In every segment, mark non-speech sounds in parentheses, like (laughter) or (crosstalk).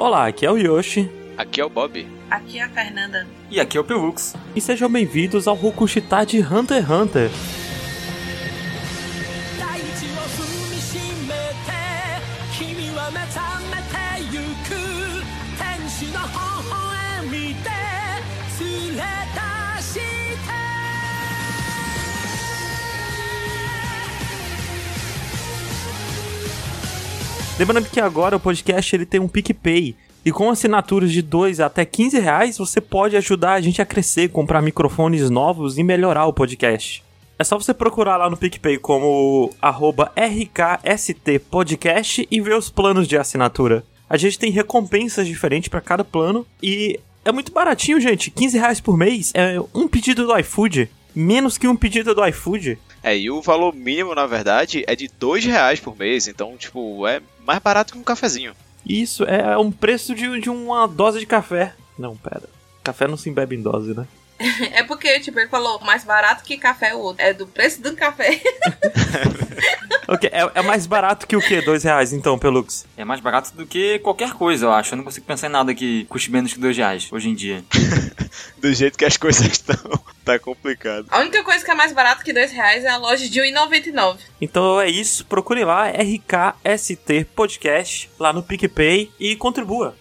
Olá, aqui é o Yoshi. Aqui é o Bob. Aqui é a Fernanda. E aqui é o Pelux. E sejam bem-vindos ao Rokushita de Hunter x Hunter. Lembrando que agora o podcast ele tem um PicPay. E com assinaturas de 2 até 15 reais, você pode ajudar a gente a crescer, comprar microfones novos e melhorar o podcast. É só você procurar lá no PicPay como rkstpodcast e ver os planos de assinatura. A gente tem recompensas diferentes para cada plano e é muito baratinho, gente. 15 reais por mês é um pedido do iFood. Menos que um pedido do iFood. É, e o valor mínimo, na verdade, é de dois reais por mês. Então, tipo, é mais barato que um cafezinho. Isso é um preço de, de uma dose de café. Não, pera. Café não se bebe em dose, né? (laughs) É porque, tipo, ele falou mais barato que café o outro. É do preço do café. (laughs) Ok, é, é mais barato que o quê? Dois reais, então, Pelux? É mais barato do que qualquer coisa, eu acho. Eu não consigo pensar em nada que custe menos que dois reais hoje em dia. (laughs) Do jeito que as coisas estão, tá complicado. A única coisa que é mais barato que dois reais é a loja de R$1,99. Então é isso, procure lá, RKST Podcast, lá no PicPay e contribua.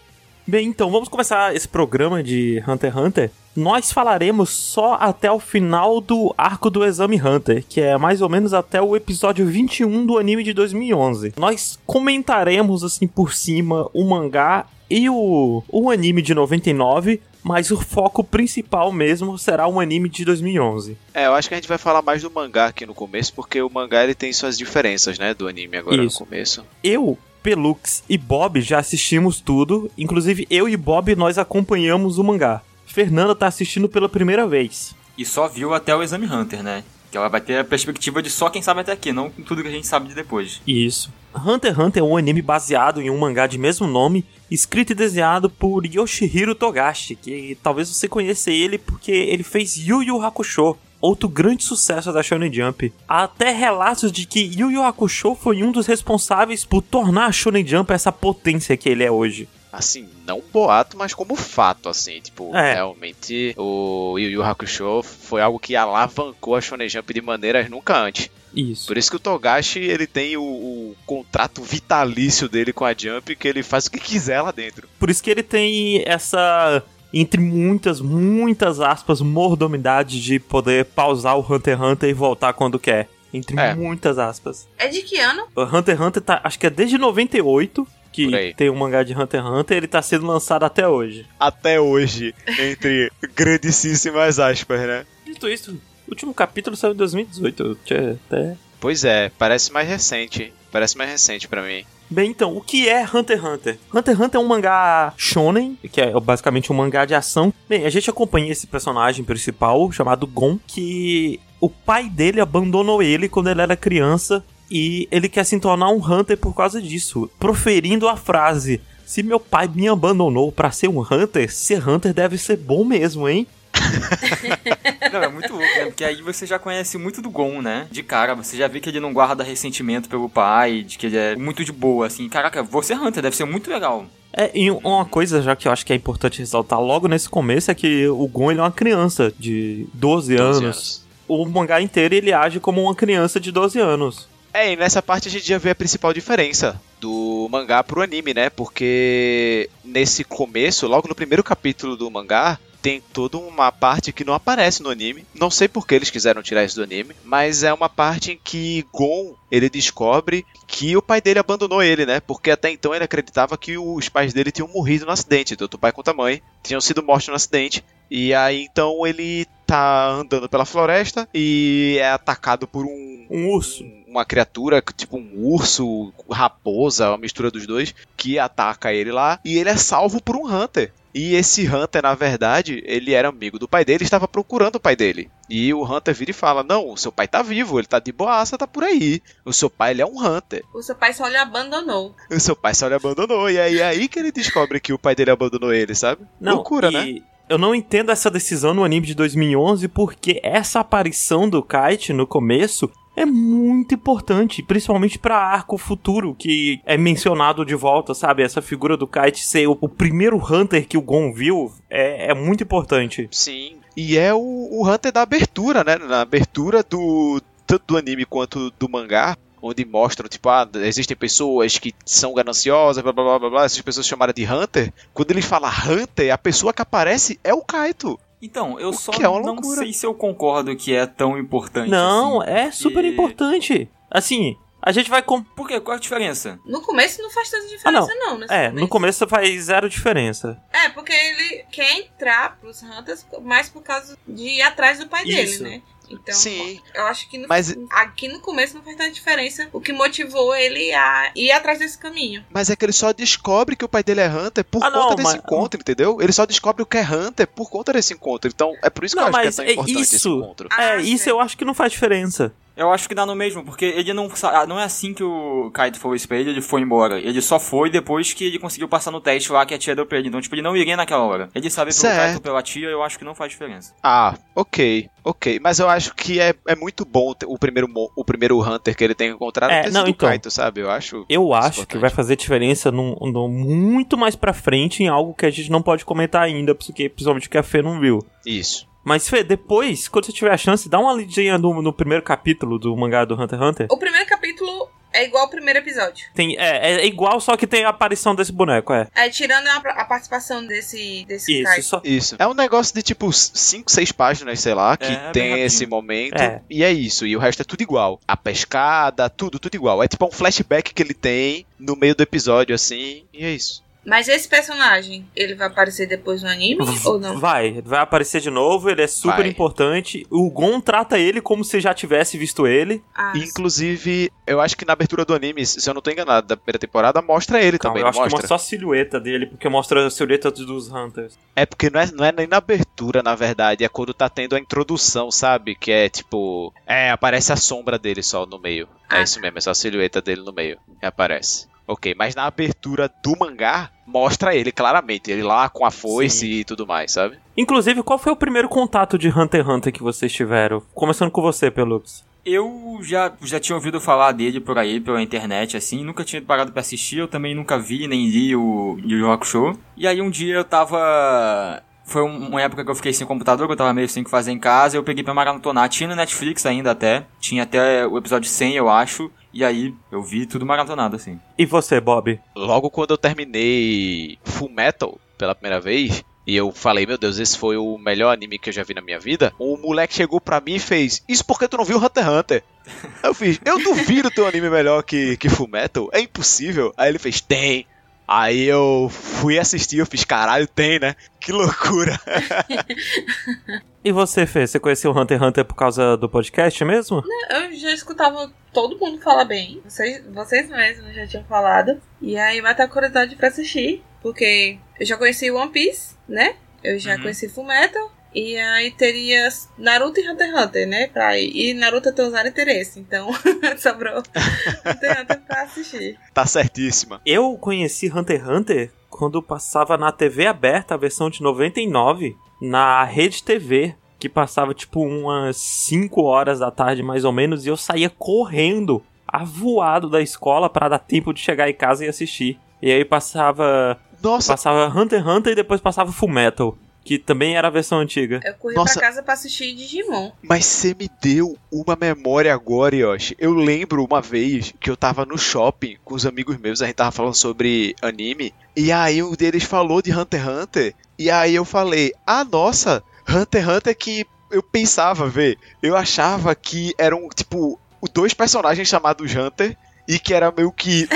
Bem, então vamos começar esse programa de Hunter x Hunter. Nós falaremos só até o final do arco do Exame Hunter, que é mais ou menos até o episódio 21 do anime de 2011. Nós comentaremos assim por cima o mangá e o, o anime de 99, mas o foco principal mesmo será o anime de 2011. É, eu acho que a gente vai falar mais do mangá aqui no começo, porque o mangá ele tem suas diferenças, né, do anime agora Isso. no começo. Eu, Pelux e Bob já assistimos tudo, inclusive eu e Bob nós acompanhamos o mangá. Fernanda tá assistindo pela primeira vez. E só viu até o Exame Hunter, né? Que ela vai ter a perspectiva de só quem sabe até aqui, não tudo que a gente sabe de depois. Isso. Hunter x Hunter é um anime baseado em um mangá de mesmo nome, escrito e desenhado por Yoshihiro Togashi, que talvez você conheça ele porque ele fez Yu Yu Hakusho, outro grande sucesso da Shonen Jump. Há até relatos de que Yu Yu Hakusho foi um dos responsáveis por tornar a Shonen Jump essa potência que ele é hoje. Assim, não boato, mas como fato, assim. Tipo, É. realmente o Yu Yu Hakusho foi algo que alavancou a Shonen Jump de maneiras nunca antes. Isso. Por isso que o Togashi, ele tem o, o contrato vitalício dele com a Jump, que ele faz o que quiser lá dentro. Por isso que ele tem essa, entre muitas, muitas aspas, mordomidade de poder pausar o Hunter x Hunter e voltar quando quer. Entre É. muitas aspas. É de que ano? O Hunter x Hunter tá, acho que é desde 98 Por que tem um mangá de Hunter x Hunter, ele tá sendo lançado até hoje. Até hoje, entre grandíssimas aspas, né? Dito isso, o último capítulo saiu em 2018. eu tinha até... Pois é, parece mais recente. Parece mais recente pra mim. Bem, então, o que é Hunter x Hunter? Hunter x Hunter é um mangá shonen, que é basicamente um mangá de ação. Bem, a gente acompanha esse personagem principal, chamado Gon, que o pai dele abandonou ele quando ele era criança e ele quer se tornar um Hunter por causa disso, proferindo a frase: Se meu pai me abandonou pra ser um Hunter, ser Hunter deve ser bom mesmo, hein? (laughs) Não, é muito louco, né? Porque aí você já conhece muito do Gon, né? De cara, você já vê que ele não guarda ressentimento pelo pai, de que ele é muito de boa, assim. Caraca, você é Hunter, deve ser muito legal. É, e uma coisa já que eu acho que é importante ressaltar logo nesse começo é que o Gon ele é uma criança de 12, 12 anos. O mangá inteiro ele age como uma criança de 12 anos. É, e nessa parte a gente já vê a principal diferença do mangá pro anime, né? Porque nesse começo, logo no primeiro capítulo do mangá, tem toda uma parte que não aparece no anime. Não sei por que eles quiseram tirar isso do anime, mas é uma parte em que Gon ele descobre que o pai dele abandonou ele, né? Porque até então ele acreditava que os pais dele tinham morrido no acidente, tanto o pai quanto a mãe tinham sido mortos no acidente. E aí então ele tá andando pela floresta e é atacado por um Um urso. uma criatura, tipo um urso, raposa, uma mistura dos dois, que ataca ele lá e ele é salvo por um Hunter. E esse Hunter, na verdade, ele era amigo do pai dele, estava procurando o pai dele. E o Hunter vira e fala: Não, o seu pai tá vivo, ele tá de boaça, tá por aí. O seu pai ele é um Hunter. O seu pai só lhe abandonou. (laughs) O seu pai só lhe abandonou. E aí é aí que ele descobre que o pai dele abandonou ele, sabe? Não, Loucura, e né? Eu não entendo essa decisão no anime de 2011 porque essa aparição do Kite no começo é muito importante, principalmente pra arco futuro, que é mencionado de volta, sabe? Essa figura do Kite ser o, o primeiro Hunter que o Gon viu é, é muito importante. Sim. E é o, o Hunter da abertura, né? Na abertura do tanto do anime quanto do mangá, onde mostram, tipo, ah, existem pessoas que são gananciosas, blá blá blá blá, blá essas pessoas chamadas de Hunter. Quando ele fala Hunter, a pessoa que aparece é o Kaito. Então, eu O só é não loucura. sei se eu concordo que é tão importante Não, assim, é super porque- importante. Assim, a gente vai. Com... Por quê? Qual a diferença? No começo não faz tanta Ah, diferença, não, nesse É, no começo faz zero diferença. É, porque ele quer entrar pros Hunters mais por causa de ir atrás do pai Isso. dele, né? Então, Sim. eu acho que no, Mas- aqui no começo não faz tanta diferença o que motivou ele a ir atrás desse caminho. Mas é que ele só descobre que o pai dele é Hunter por Ah, conta não, desse mas- encontro, entendeu? Ele só descobre o que é Hunter por conta desse encontro. Então, é por isso que Não, eu acho que é mas tão é importante esse isso. encontro. Ah, é, isso sei. eu acho que não faz diferença. Eu acho que dá no mesmo, porque ele não ah, não é assim que o Kaito falou isso pra ele, ele foi embora. Ele só foi depois que ele conseguiu passar no teste lá que a tia deu pra ele. Então, tipo, ele não iria naquela hora. Ele sabe pelo Certo. Kaito ou pela tia, eu acho que não faz diferença. Ah, ok, ok. Mas eu acho que é, é muito bom ter- o primeiro, o primeiro Hunter que ele tem encontrado É, não, então. Kaito, sabe? Eu acho. Eu acho importante. que vai fazer diferença num, num- muito mais pra frente em algo que a gente não pode comentar ainda, porque principalmente que a Fê não viu. Isso. Mas, Fê, depois, quando você tiver a chance, dá uma lidinha no, no primeiro capítulo do mangá do Hunter x Hunter. O primeiro capítulo é igual ao primeiro episódio. Tem, é, é igual, só que tem a aparição desse boneco, é. É, tirando a, a participação desse, desse Isso, só. Isso. É um negócio de tipo 5, 6 páginas, sei lá, que É, tem esse momento. É. E é isso. E o resto é tudo igual. A pescada, tudo, tudo igual. É tipo um flashback que ele tem no meio do episódio, assim. E é isso. Mas esse personagem, ele vai aparecer depois no anime ou não? Vai, vai aparecer de novo, ele é super Vai. importante. O Gon trata ele como se já tivesse visto ele. Ah, Inclusive, eu acho que na abertura do anime, se eu não tô enganado, da primeira temporada, mostra ele Calma, também, eu acho que mostra? mostra só a silhueta dele, porque mostra a silhueta dos Hunters. É porque não é, não é nem na abertura, na verdade, é quando tá tendo a introdução, sabe? Que é tipo. É, aparece a sombra dele só no meio. É Ah, isso mesmo, é só a silhueta dele no meio. E aparece. Ok, mas na abertura do mangá, mostra ele claramente. Ele lá com a foice Sim. e tudo mais, sabe? Inclusive, qual foi o primeiro contato de Hunter x Hunter que vocês tiveram? Começando com você, Pelux. Eu já, já tinha ouvido falar dele por aí, pela internet, assim, nunca tinha parado pra assistir, eu também nunca vi nem li o Yu Yu Hakusho. E aí um dia eu tava... Foi um- uma época que eu fiquei sem computador, eu tava meio sem o que fazer em casa, eu peguei pra maratonar. Tinha no Netflix ainda até, tinha até o episódio 100, eu acho, e aí eu vi tudo maratonado, assim. E você, Bob? Logo quando eu terminei Full Metal pela primeira vez, e eu falei, meu Deus, esse foi o melhor anime que eu já vi na minha vida, o moleque chegou pra mim e fez, isso porque tu não viu Hunter x Hunter? (laughs) Eu fiz, eu duvido ter um anime melhor que, que Full Metal, é impossível. Aí ele fez, tem. Aí eu fui assistir, eu fiz, caralho, tem, né? Que loucura. (laughs) E você, Fê? Você conheceu o Hunter x Hunter por causa do podcast mesmo? Eu já escutava todo mundo falar bem. Vocês, vocês mesmos já tinham falado. E aí vai estar curiosidade pra assistir. Porque eu já conheci One Piece, né? Eu já Uhum. conheci Fullmetal. E aí teria Naruto e Hunter x Hunter, né? Pra ir. E Naruto usando interesse. Então (laughs) sobrou Hunter x Hunter pra assistir. Tá certíssima. Eu conheci Hunter x Hunter quando passava na TV aberta, a versão de 99, na Rede TV, que passava tipo umas 5 horas da tarde mais ou menos, e eu saía correndo, avoado da escola para dar tempo de chegar em casa e assistir. E aí passava, Nossa, passava Hunter x Hunter e depois passava Full Metal, que também era a versão antiga. Eu corri Nossa. pra casa pra assistir Digimon. Mas você me deu uma memória agora, Yoshi. Eu lembro uma vez que eu tava no shopping com os amigos meus, a gente tava falando sobre anime, e aí um deles falou de Hunter x Hunter, e aí eu falei, ah, nossa, Hunter x Hunter que eu pensava ver. Eu achava que eram, tipo, dois personagens chamados Hunter, e que era meio que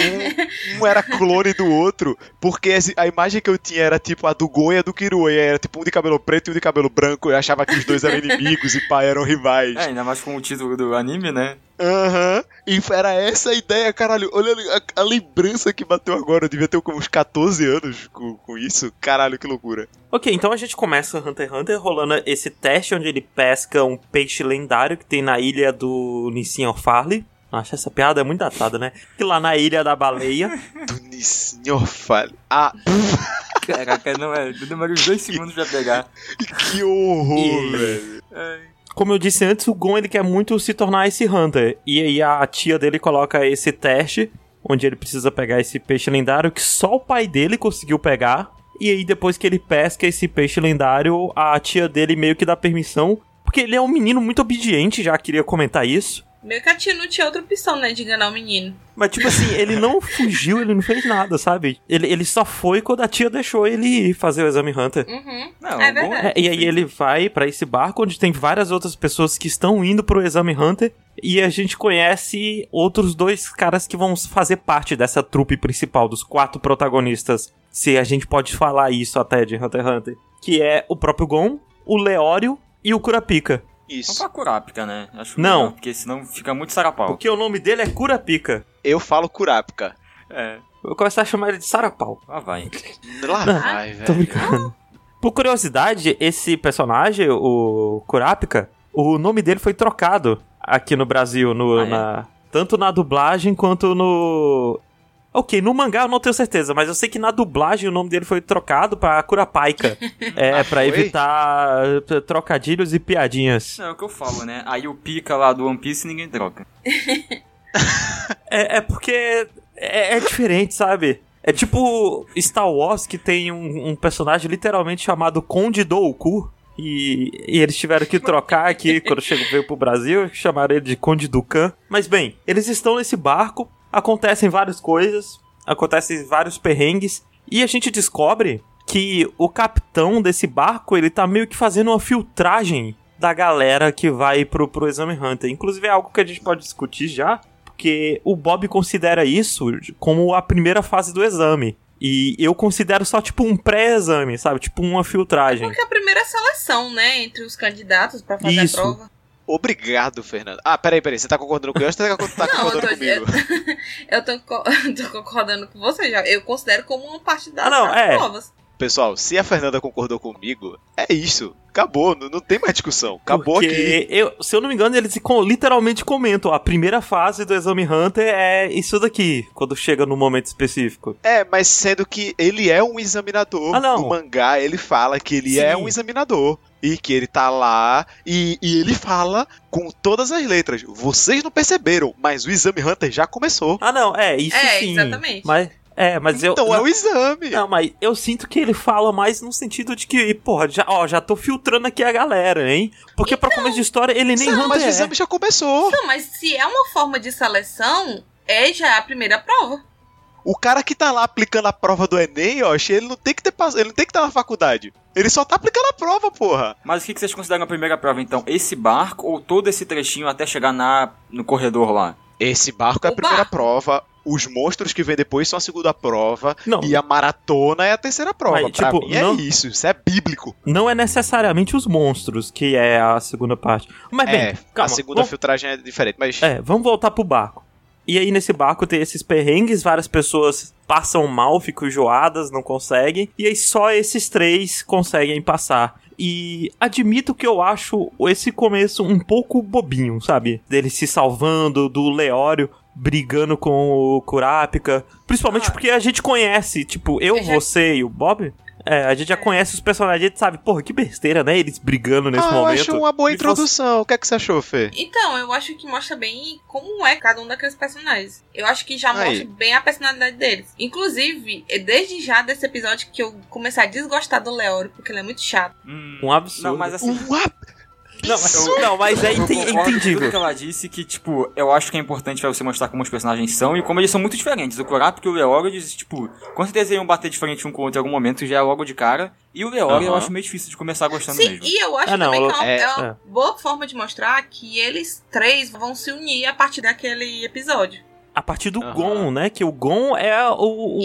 um, (laughs) um era clone do outro, porque a imagem que eu tinha era tipo a do Gon e a do Kirua, e era tipo um de cabelo preto e um de cabelo branco, eu achava que os dois eram inimigos e pá, eram rivais. É, ainda mais com o título do anime, né? Aham. E era essa a ideia, caralho. Olha a, a lembrança que bateu agora. Eu devia ter uns 14 anos com, com isso. Caralho, que loucura. Ok, então a gente começa Hunter x Hunter rolando esse teste onde ele pesca um peixe lendário que tem na ilha do Nissin Farley. Acho essa piada muito datada, né? Que lá na ilha da baleia. (laughs) Senhor fale. Ah, Caraca, não é. Demora uns dois segundos pra pegar. que horror, E- velho. Ai. como eu disse antes, o Gon ele quer muito se tornar esse Hunter. E aí a tia dele coloca esse teste, onde ele precisa pegar esse peixe lendário que só o pai dele conseguiu pegar. E aí depois que ele pesca esse peixe lendário, a tia dele meio que dá permissão. Porque ele é um menino muito obediente, já queria comentar isso. Meio que a tia não tinha outra opção, né, de enganar o menino. Mas, tipo assim, ele não (laughs) fugiu, ele não fez nada, sabe? Ele, ele só foi quando a tia deixou ele ir fazer o exame Hunter. Uhum. Não, é bom verdade. É, e aí ele vai pra esse barco onde tem várias outras pessoas que estão indo pro exame Hunter. E a gente conhece outros dois caras que vão fazer parte dessa trupe principal, dos quatro protagonistas. Se a gente pode falar isso até de Hunter x Hunter. Que é o próprio Gon, o Leório e o Kurapika. Vamos Isso. pra Kurapika, né? Acho Não. porque senão fica muito sarapau. Porque o nome dele é Kurapika. Eu falo Kurapika. É, Eu vou começar a chamar ele de Sarapau. lá vai. Lá (laughs) vai, Tô velho. brincando. Por curiosidade, esse personagem, o Kurapika, o nome dele foi trocado aqui no Brasil, no, Ah, é? na, tanto na dublagem quanto no. Ok, no mangá eu não tenho certeza, mas eu sei que na dublagem o nome dele foi trocado pra Kurapika. (laughs) é, Ah, pra foi? evitar eh, trocadilhos e piadinhas. Não, é o que eu falo, né? Aí o pica lá do One Piece ninguém troca. (laughs) É, é porque é, é diferente, sabe? É tipo Star Wars que tem um, um personagem literalmente chamado Conde Dooku. E, e eles tiveram que trocar aqui quando chegou, veio pro Brasil, chamaram ele de Conde Dukan. Mas bem, eles estão nesse barco, acontecem várias coisas, acontecem vários perrengues, e a gente descobre que o capitão desse barco, ele tá meio que fazendo uma filtragem da galera que vai pro, pro Exame Hunter. Inclusive é algo que a gente pode discutir já, porque o Bob considera isso como a primeira fase do exame. E eu considero só tipo um pré-exame, sabe? Tipo uma filtragem. Porque a primeira seleção, né, entre os candidatos pra fazer Isso. a prova. Obrigado, Fernando. Ah, peraí, peraí. Você tá concordando com eu ou você tá, (laughs) tá Não, eu concordando tô- comigo? (laughs) Eu tô, co- (laughs) tô concordando com você já. Eu considero como uma parte das, Ah, não, é. provas. Pessoal, se a Fernanda concordou comigo, é isso. Acabou, não, não tem mais discussão. Acabou Porque aqui. Eu, se eu não me engano, eles com- literalmente comentam: a primeira fase do Exame Hunter é isso daqui, quando chega no momento específico. É, mas sendo que ele é um examinador. Ah, não. No mangá, ele fala que ele é Sim. um examinador. E que ele tá lá. E, e ele fala com todas as letras. Vocês não perceberam, mas o exame Hunter já começou. Ah, não, é, isso É, sim. exatamente. Mas, é, mas eu. então não, é o exame. Não, mas eu sinto que ele fala mais no sentido de que, porra, já, ó, já tô filtrando aqui a galera, hein? Porque pra começo de história ele nem Não, mas o é. exame já começou. Não, mas se é uma forma de seleção, é já a primeira prova. O cara que tá lá aplicando a prova do Enem, ó, ele não tem que ter pass- ele não tem que estar na faculdade. Ele só tá aplicando a prova, porra. Mas o que vocês consideram a primeira prova, então? Esse barco ou todo esse trechinho até chegar na, no corredor lá? Esse barco é a primeira barco. prova. Os monstros que vêm depois são a segunda prova. Não. E a maratona é a terceira prova. Mas, pra tipo, mim é não- isso. Isso é bíblico. Não é necessariamente os monstros, que é a segunda parte. Mas bem, é, calma. a segunda vamos- filtragem é diferente, mas. É, vamos voltar pro barco. E aí nesse barco tem esses perrengues, várias pessoas passam mal, ficam enjoadas, não conseguem. E aí só esses três conseguem passar. E admito que eu acho esse começo um pouco bobinho, sabe? Dele se salvando, do Leório brigando com o Kurapika. Principalmente Ah. porque a gente conhece, tipo, eu, Eu já- você e o Bob. É, a gente já conhece os personagens, a gente sabe, porra, que besteira, né? Eles brigando nesse ah, eu momento. acho uma boa E introdução. O que é que você achou, Fê? Então, eu acho que mostra bem como é cada um daqueles personagens. Eu acho que já Aí. mostra bem a personalidade deles. Inclusive, é desde já desse episódio que eu comecei a desgostar do Leório, porque ele é muito chato. Hum, Um absurdo. Não, mas assim... Um ab- Não, mas, não, mas é Eu enten- concordo com tudo entendível. que ela disse que, tipo, eu acho que é importante pra você mostrar como os personagens são e como eles são muito diferentes. O Kurapika e o Leório, eles, tipo, com certeza iam bater diferente um com o outro em algum momento, já é logo de cara. E o Leório eu acho meio difícil de começar gostando Sim, mesmo. e eu acho Ah, não, também que é uma, é- é uma é. boa forma de mostrar que eles três vão se unir a partir daquele episódio. A partir do Aham. Gon, né? Que o Gon é o, o-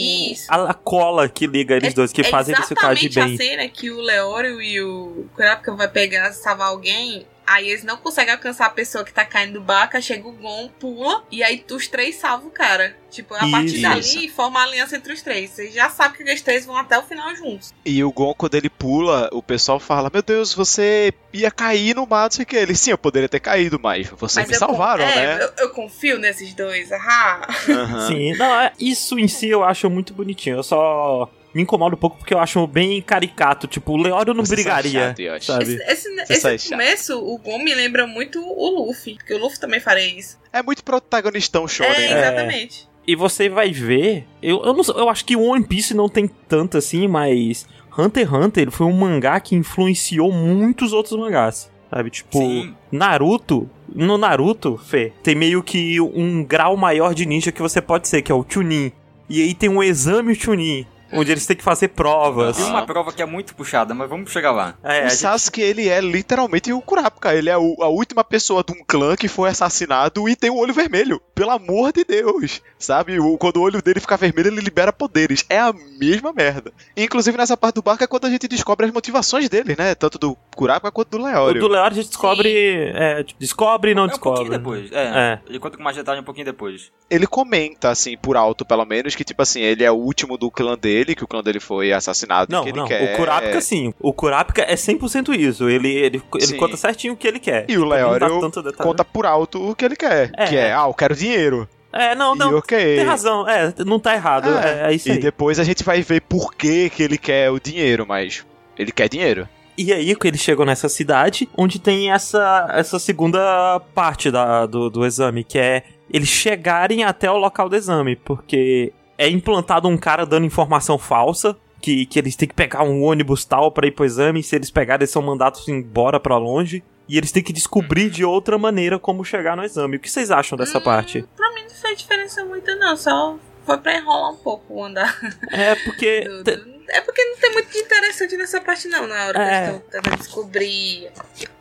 a, a cola que liga eles dois, que é fazem eles ficar de exatamente bem. a cena que o Leório e o Kurapika vai pegar, salvar alguém, aí eles não conseguem alcançar a pessoa que tá caindo do barco, aí chega o Gon, pula, e aí os três salvam o cara. Tipo, a partir Isso. dali forma a aliança entre os três. Você já sabe que os três vão até o final juntos. E o Gon, quando ele pula, o pessoal fala: Meu Deus, você ia cair no mar, não sei o que. Ele, sim, eu poderia ter caído, mas vocês me eu con- salvaram, é, né? Eu, eu confio nesses dois. Ah. Aham. Sim, não, é, isso em si eu acho muito bonitinho. Eu só me incomodo um pouco porque eu acho bem caricato. Tipo, o Leório não Você brigaria, sabe chato, sabe? Esse, esse, esse sai chato. começo, o Gon me lembra muito o Luffy. Porque o Luffy também faria isso. É muito protagonistão shonen, É, né? exatamente. E você vai ver. Eu, eu, não, eu acho que One Piece não tem tanto assim, mas Hunter x Hunter ele foi um mangá que influenciou muitos outros mangás. Sabe? Tipo, Sim. Naruto. No Naruto, Fê, tem meio que um grau maior de ninja que você pode ser, que é o Chunin. E aí tem um exame Chunin, onde eles têm que fazer provas. Tem uma prova que é muito puxada, mas vamos chegar lá. É, o gente- Sasuke, ele é literalmente o Kurapika. Ele é o- a última pessoa de um clã que foi assassinado e tem o olho vermelho. Pelo amor de Deus. Sabe? O- quando o olho dele fica vermelho, ele libera poderes. É a mesma merda. Inclusive, nessa parte do barco é quando a gente descobre as motivações dele, né? Tanto do Kurapika quanto do o Leório. do Leório a gente descobre. é, tipo, descobre e não é um pouquinho descobre. depois. É, É. Ele conta com mais detalhe um pouquinho depois. Ele comenta, assim, por alto, pelo menos, que, tipo assim, ele é o último do clã dele, que o clã dele foi assassinado e Não, não. quer... O Kurapika sim. O Kurapika é 100% isso. Ele, ele, ele Sim. conta certinho o que ele quer. E o Leório conta por alto o que ele quer. É. Que é, ah, eu quero dinheiro. É, não, E não. ok. Tem razão. É, não tá errado. É, é isso e aí. depois a gente vai ver por que, que ele quer o dinheiro, mas ele quer dinheiro. E aí que eles chegam nessa cidade, onde tem essa, essa segunda parte da, do, do exame, que é eles chegarem até o local do exame, porque é implantado um cara dando informação falsa, que, que eles têm que pegar um ônibus tal pra ir pro exame, e se eles pegarem eles são mandados embora pra longe, e eles têm que descobrir de outra maneira como chegar no exame. O que vocês acham dessa Hum, parte? Pra mim não fez diferença muito, não. Só foi pra enrolar um pouco o andar. É porque... (laughs) do- do- É porque não tem muito de interessante nessa parte, não, na hora É. que eles estão tentando descobrir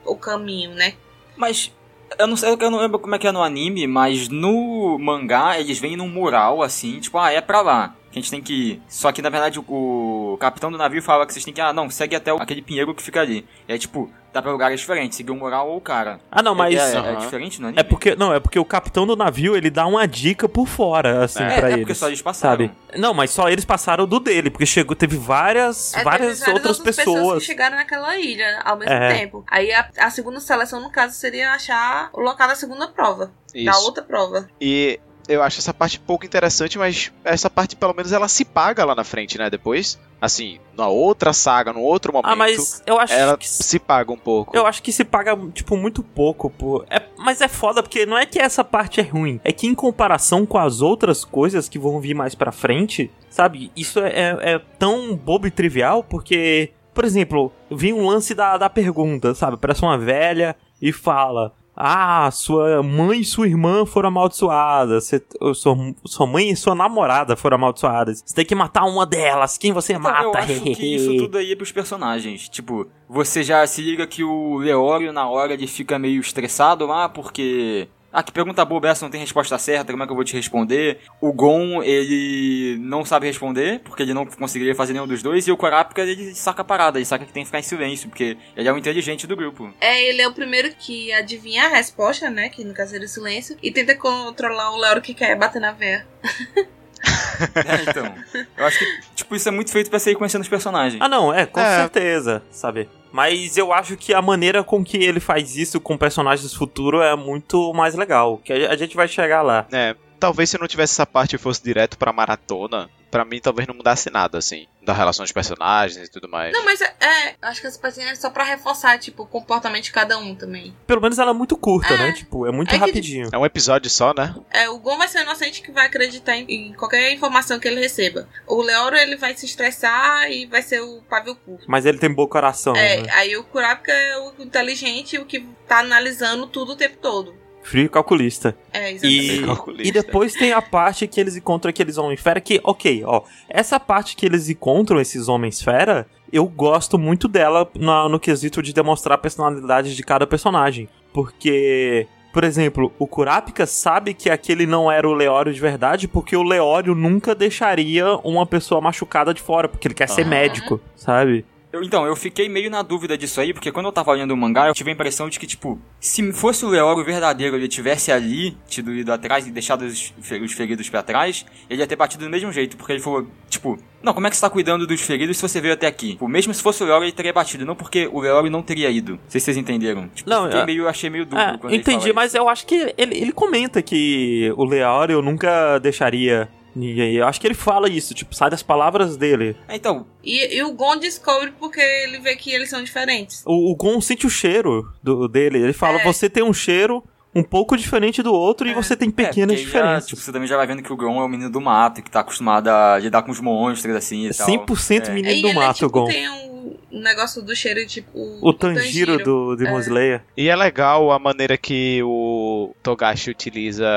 o caminho, né? Mas eu não sei, eu não lembro como é que é no anime, mas no mangá eles vêm num mural assim, tipo, ah, é pra lá. Que a gente tem que ir. Só que na verdade o, o capitão do navio fala que vocês têm que, ah, não, segue até o- aquele pinheiro que fica ali. E aí, tipo, dá pra lugares diferentes, seguir o mural ou o cara. Ah, não, mas... É, é, Aham. diferente no anime? É porque, não, é porque o capitão do navio, ele dá uma dica por fora, assim, É, pra é eles. porque só eles passaram. Sabe? Não, mas só eles passaram do dele, porque chegou, teve várias, É, várias teve outras pessoas. que chegaram naquela ilha ao mesmo É. tempo. Aí a, a segunda seleção, no caso, seria achar o local da segunda prova. Da Isso. outra prova. E eu acho essa parte pouco interessante, mas essa parte, pelo menos, ela se paga lá na frente, né? Depois, assim, na outra saga, no outro momento, Ah, mas eu acho ela que se paga um pouco. eu acho que se paga tipo muito pouco, pô. É, mas é foda porque não é que essa parte é ruim, é que em comparação com as outras coisas que vão vir mais pra frente, sabe? Isso é, é- é tão bobo e trivial porque, por exemplo, vem um lance da, da pergunta, sabe? Parece uma velha e fala: Ah, sua mãe e sua irmã foram amaldiçoadas. Você, sua, sua mãe e sua namorada foram amaldiçoadas. Você tem que matar uma delas. Quem você Então, mata? eu acho que isso (laughs) tudo aí é pros personagens. Tipo, você já se liga que o Leório, na hora, ele fica meio estressado lá, porque... Ah, que pergunta boba essa, não tem resposta certa, como é que eu vou te responder? O Gon, ele não sabe responder, porque ele não conseguiria fazer nenhum dos dois, e o Kurapika, ele saca a parada, ele saca que tem que ficar em silêncio, porque ele é o inteligente do grupo. É, ele é o primeiro que adivinha a resposta, né? Que no caso seria o silêncio. E tenta controlar o Leoro que quer bater na veia. (laughs) (laughs) É, então. Eu acho que, tipo, isso é muito feito pra você ir conhecendo os personagens. Ah, não, é, com É. certeza, sabe? Mas eu acho que a maneira com que ele faz isso com personagens do futuro é muito mais legal. Que a a gente vai chegar lá. É, talvez se não tivesse essa parte e fosse direto pra maratona, pra mim talvez não mudasse nada, assim, da relação dos personagens e tudo mais. Não, mas é, é, acho que essa parte é só pra reforçar, tipo, o comportamento de cada um também. Pelo menos ela é muito curta, É. né? Tipo, é muito É que- rapidinho. É um episódio só, né? É, o Gon vai ser o inocente que vai acreditar em, em qualquer informação que ele receba. O Leoro, ele vai se estressar e vai ser o pavio curto. Mas ele tem bom coração, É, né? aí o Kurapika é o inteligente, o que tá analisando tudo o tempo todo. Frio e calculista. É, exatamente. E, Calculista. e depois tem a parte que eles encontram aqueles homens-fera que, ok, ó, essa parte que eles encontram esses homens-fera, eu gosto muito dela na- no quesito de demonstrar a personalidade de cada personagem. Porque, por exemplo, o Kurapika sabe que aquele não era o Leório de verdade, porque o Leório nunca deixaria uma pessoa machucada de fora, porque ele quer ser médico, sabe? Eu- então, eu fiquei meio na dúvida disso aí, porque quando eu tava lendo o mangá, eu tive a impressão de que, tipo, se fosse o Leoro verdadeiro, ele tivesse ali, tido ido atrás e deixado os, os feridos pra trás, ele ia ter batido do mesmo jeito, porque ele falou, tipo, não, como é que você tá cuidando dos feridos se você veio até aqui? Tipo, mesmo se fosse o Leoro, ele teria batido, não porque o Leoro não teria ido. Não sei se vocês entenderam. Tipo, Não, fiquei é- meio, achei meio dúbio É, entendi, mas eu acho que ele, ele comenta que o Leório nunca deixaria ninguém. Eu acho que ele fala isso, tipo, sai das palavras dele. É, Então, E, e o Gon descobre porque ele vê que eles são diferentes. O, o Gon sente o cheiro do, dele. Ele fala: É. você tem um cheiro um pouco diferente do outro e É. você tem é, pequenas já, diferenças. tipo, você também já vai vendo que o Gon é o menino do mato, que tá acostumado a lidar com os monstros, assim, e tal. 100% É. menino E do ele, mato, tipo, o Gon. tem um negócio do cheiro, tipo... O Tanjiro do Demon É. Slayer. E é legal a maneira que o Togashi utiliza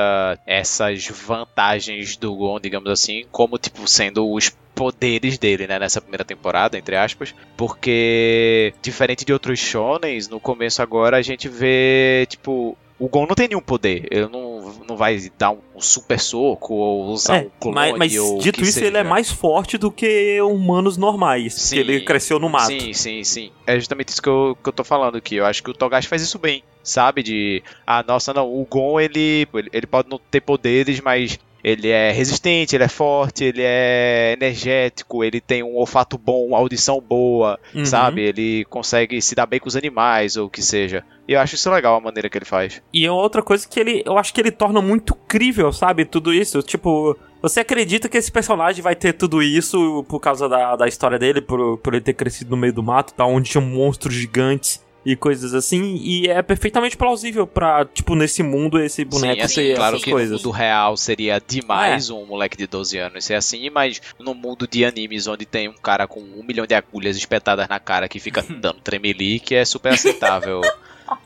essas vantagens do Gon, digamos assim, como tipo sendo os poderes dele, né, nessa primeira temporada, entre aspas, porque diferente de outros shonens, no começo agora a gente vê, tipo, o Gon não tem nenhum poder, ele não, não vai dar um, super soco ou usar É, um clone mas, mas ou dito isso, ele é seja. mais forte do que humanos normais. Sim. ele cresceu no mato. Sim, sim, sim. É justamente isso que eu, que eu tô falando aqui. Eu acho que o Togashi faz isso bem, sabe? De, ah, nossa, não, o Gon, ele, ele pode não ter poderes, mas ele é resistente, ele é forte, ele é energético, ele tem um olfato bom, uma audição boa, Uhum. sabe? Ele consegue se dar bem com os animais, ou o que seja. E eu acho isso legal a maneira que ele faz. E é outra coisa que ele. Eu acho que ele torna muito crível, sabe? Tudo isso. Tipo, você acredita que esse personagem vai ter tudo isso por causa da, da história dele, por, por ele ter crescido no meio do mato, tá? Onde tinham monstros gigantes e coisas assim. E é perfeitamente plausível pra, tipo, nesse mundo, esse boneco Sim, assim, ter claro essas que coisas. no mundo real seria demais um moleque de 12 anos ser assim, mas no mundo de animes onde tem um cara com um milhão de agulhas espetadas na cara que fica (laughs) dando tremelique, é super aceitável. (laughs)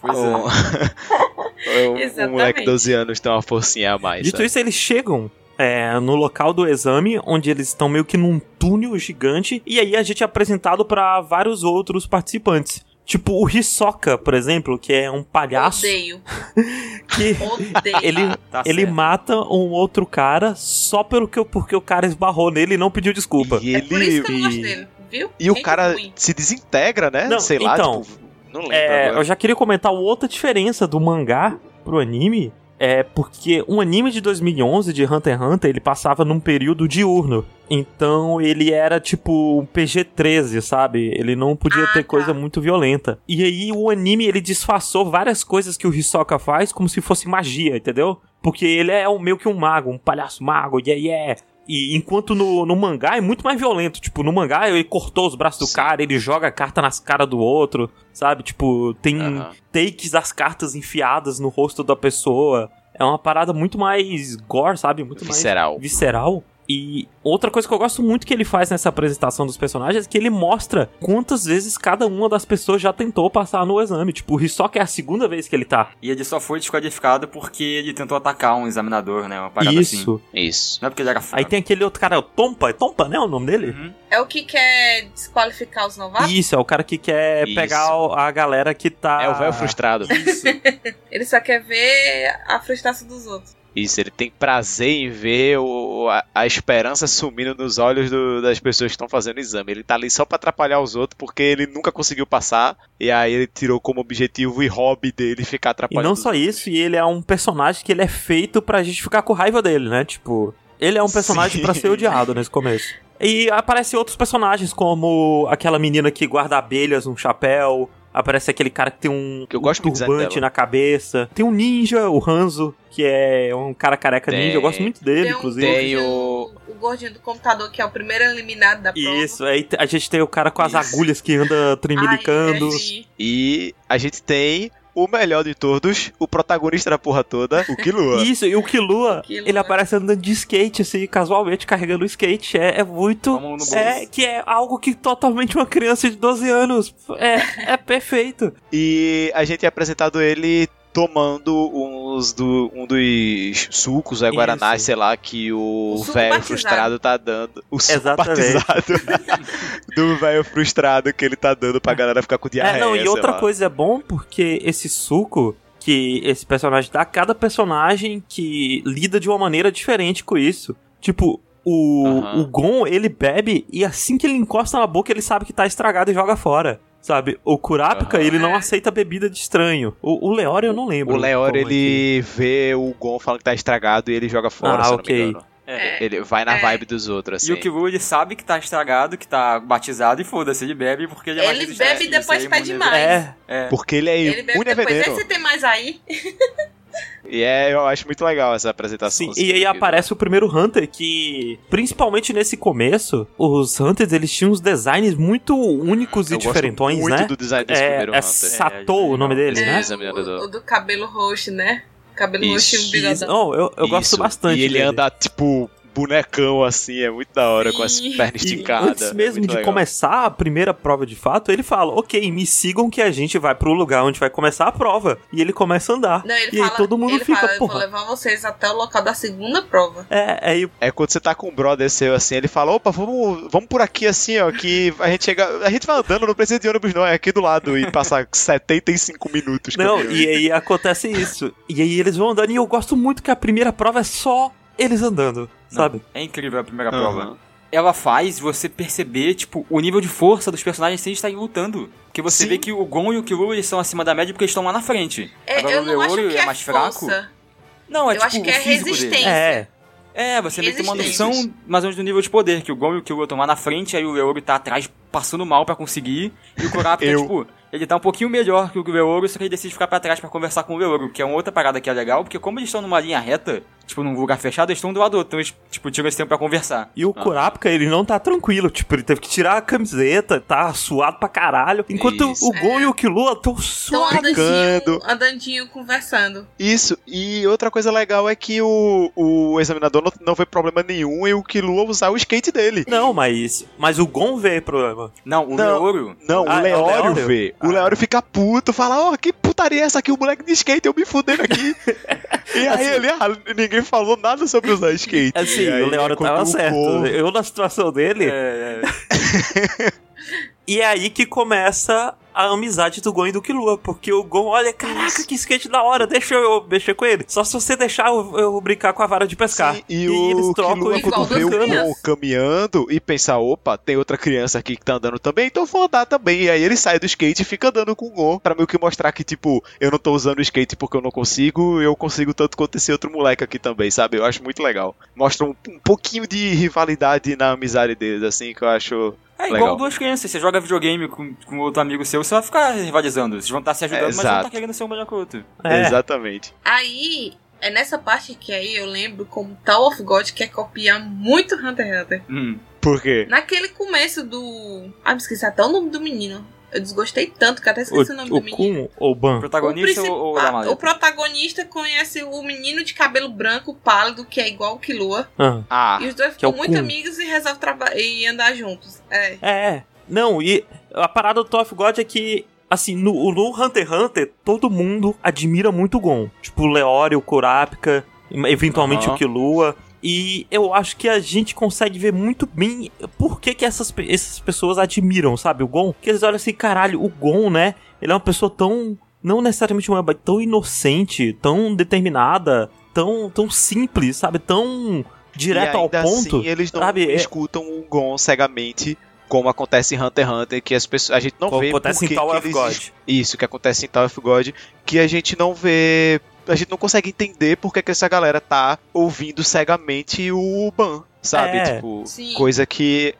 Pois é. um, (laughs) um- um Exatamente. moleque de 12 anos tem uma forcinha a mais. Dito sabe? isso, eles chegam é, no local do exame, onde eles estão meio que num túnel gigante, e aí a gente é apresentado pra vários outros participantes. Tipo o Hisoka, por exemplo, que é um palhaço Odeio. (laughs) que Odeio. ele, Tá ele mata um outro cara só pelo que, porque o cara esbarrou nele e não pediu desculpa. E É por isso que eu não gosto e- dele, viu? E o Gente cara ruim. se desintegra, né? Não, Sei lá, então, tipo, não lembro É, agora. eu já queria comentar outra diferença do mangá pro anime. É porque um anime de 2011 de Hunter x Hunter ele passava num período diurno. Então ele era tipo um PG-13, sabe? Ele não podia Ah, ter tá. coisa muito violenta. E aí o anime ele disfarçou várias coisas que o Hisoka faz como se fosse magia, entendeu? Porque ele é um, meio que um mago, um palhaço mago, yeah, yeah. E enquanto no, no mangá é muito mais violento. Tipo, no mangá ele cortou os braços do Sim. cara, ele joga a carta nas caras do outro, sabe? Tipo, tem Aham. takes das cartas enfiadas no rosto da pessoa. É uma parada muito mais gore, sabe? Muito Visceral. mais visceral. E outra coisa que eu gosto muito que ele faz nessa apresentação dos personagens é que ele mostra quantas vezes cada uma das pessoas já tentou passar no exame. Tipo, o Hisoka é a segunda vez que ele tá. E ele só foi desqualificado porque ele tentou atacar um examinador, né? Uma parada assim. Isso. Isso. Não é porque ele era fraco. Aí tem aquele outro cara, o Tompa, é Tompa, né? O nome dele? Uhum. É o que quer desqualificar os novatos? Isso, é o cara que quer Isso. pegar a galera que tá. É o velho frustrado. Isso. (laughs) Ele só quer ver a frustração dos outros. Isso, ele tem prazer em ver o- a, a esperança sumindo nos olhos do- das pessoas que estão fazendo o exame. Ele tá ali só pra atrapalhar os outros, porque ele nunca conseguiu passar. E aí ele tirou como objetivo e hobby dele ficar E atrapalhando. não os só outros. isso, e ele é um personagem que ele é feito pra gente ficar com raiva dele, né? Tipo, ele é um personagem pra ser odiado nesse começo. E aparecem outros personagens, como aquela menina que guarda abelhas num chapéu. Aparece aquele cara que tem um, Que eu um gosto turbante na cabeça. Tem um ninja, o Hanzo, que é um cara careca Tem. ninja. Eu gosto muito dele, Tem um inclusive. Tem o- o gordinho do computador, que é o primeiro eliminado da prova. Isso, aí a gente tem o cara com as Isso. agulhas que anda tremilicando. E a gente tem o melhor de todos, o protagonista da porra toda, o Killua. Isso, e o Killua, ele aparece andando de skate, assim, casualmente, carregando o skate. É, é muito. É, que é algo que totalmente uma criança de 12 anos. É, é perfeito. E a gente é apresentado ele tomando uns do, um dos sucos, é Guaraná, Isso. sei lá, que o O velho frustrado tá dando. O suco Exatamente. batizado (laughs) do velho frustrado que ele tá dando pra galera ficar com diarreia. É, não, e sei outra lá. coisa é bom porque esse suco que esse personagem dá, cada personagem que lida de uma maneira diferente com isso. Tipo, O, Aham. o Gon, ele bebe e assim que ele encosta na boca, ele sabe que tá estragado e joga fora. Sabe? O Kurapika, Aham. ele não É. aceita bebida de estranho. O, o Leório eu não lembro. O Leor, como é ele vê o Gon falando que tá estragado e ele joga fora, Ah, ok. não me engano. É. Ele vai na É. vibe dos outros, assim. E o Killua, ele sabe que tá estragado, que tá batizado e foda-se, ele bebe porque ele é Ele bebe e depois pede mais. É, É. Porque ele é Ele bebe imune a depois, "Ei, veneno. você tem mais aí? (laughs) E é, eu acho muito legal essa apresentação. Sim, assim, e aí aparece o primeiro Hunter que, principalmente nesse começo, os Hunters eles tinham uns designs muito únicos e Eu gosto diferentões, muito né? do design desse É, primeiro é Hunter. Satou o nome dele, É, né? Examinador. o, o do cabelo roxo, né? Cabelo roxo e um bigodão. Oh, eu, eu gosto bastante E ele dele. anda, tipo, bonecão, assim, é muito da hora, com as Sim. pernas esticadas. antes mesmo é de legal. começar a primeira prova de fato, ele fala: Ok, me sigam que a gente vai pro lugar onde vai começar a prova. E ele começa a andar. Não, ele e fala, aí todo mundo ele fica, fala, eu vou porra. levar vocês até o local da segunda prova. É, aí É quando você tá com um brother seu assim, ele fala, opa, vamos, vamos por aqui assim, ó, que a gente chega. A gente vai andando, não precisa de ônibus, não, é aqui do lado e passa (laughs) 75 minutos. Não, caminhando. e aí acontece isso. E aí eles vão andando e eu gosto muito que a primeira prova é só eles andando, Não, sabe? É incrível a primeira Aham. prova. Ela faz você perceber, tipo, o nível de força dos personagens sem estarem lutando. Porque você Sim. vê que o Gon e o Killua eles estão acima da média porque eles estão lá na frente. É, Agora eu o que é é mais força. fraco. Não, é Eu tipo acho que o é físico dele. resistência. É. É, você meio que tem uma Resistência. noção mais ou menos do nível de poder, que o Gon e o Killua estão lá na frente, aí o Leorio tá atrás passando mal pra conseguir, e o Kurapika, Eu- tipo, ele tá um pouquinho melhor que o Leorio, só que ele decide ficar pra trás pra conversar com o Leorio, que é uma outra parada que é legal, porque como eles estão numa linha reta, tipo, num lugar fechado, eles estão do lado do outro, então eles, tipo, tiram esse tempo pra conversar. E o Kurapika, ele não tá tranquilo. Tipo, ele teve que tirar a camiseta, tá suado pra caralho. Enquanto Isso. o Gon É. e o Killua estão Então suados. andandinho, Ficando. andandinho conversando. Isso, e outra coisa legal é que o, o examinador não, não vê problema nenhum em o Killua usar o skate dele. Não, mas, mas o Gon vê problema. Não, o Não. Leorio, Não, Ah, o é o Leório Leório? vê. O Ah. Leório fica puto, fala, ó, que putaria é essa aqui, o moleque de skate, eu me fudendo aqui. (laughs) e aí ele, ah, ninguém falou nada sobre usar (laughs) skate. Assim, aí, o Leório tava o certo. Gon- Eu, na situação dele. é, (laughs) E é aí que começa a amizade do Gon e do Killua. Porque o Gon, olha, caraca, que skate da hora, deixa eu mexer com ele. Só se você deixar eu, eu brincar com a vara de pescar. Sim, e, o Killua, igual quando vê o Gon caminhando e pensa, opa, tem outra criança aqui que tá andando também, então eu vou andar também. E aí ele sai do skate e fica andando com o Gon, pra meio que mostrar que, tipo, eu não tô usando o skate porque eu não consigo, eu consigo tanto quanto esse outro moleque aqui também, sabe? Eu acho muito legal. Mostra um, um pouquinho de rivalidade na amizade deles, assim, que eu acho é igual Legal. duas crianças, você joga videogame com, com outro amigo seu, você vai ficar rivalizando, vocês vão estar se ajudando, mas vão Exato. estar querendo ser um melhor que o outro. É. Exatamente. Aí, é nessa parte que aí eu lembro como Tower of God quer copiar muito Hunter x Hunter. Hum. Por quê? Naquele começo do. Ah, me esqueci até o nome do menino. Eu desgostei tanto que até esqueci o, nome O, do o menino. Kun ou o Ban? Protagonista o, ou, ou da maleta? o protagonista conhece o menino de cabelo branco pálido, que é igual o Killua. Ah. Ah, E os dois é ficam o muito Kun. amigos e resolvem e andar juntos. É. É, não, e a parada do of God é que, assim, no, no Hunter x Hunter, todo mundo admira muito o Gon. Tipo, o Leório, o Kurapika, eventualmente Aham. o Killua. E eu acho que a gente consegue ver muito bem por que, que essas, essas pessoas admiram, sabe, o Gon. Que eles olham assim, caralho, o Gon, né? Ele é uma pessoa tão. Não necessariamente uma, tão inocente, tão determinada, tão, tão simples, sabe? Tão direto ao ainda ponto. Assim, eles não sabe? É- escutam o Gon cegamente, como acontece em Hunter x Hunter, que as pessoas. A gente não Como vê acontece em que Tower of God. Isso, que acontece em Tower of God, que a gente não vê. A gente não consegue entender por que, essa galera tá ouvindo cegamente o Ban, sabe? É. Tipo, Sim. coisa que.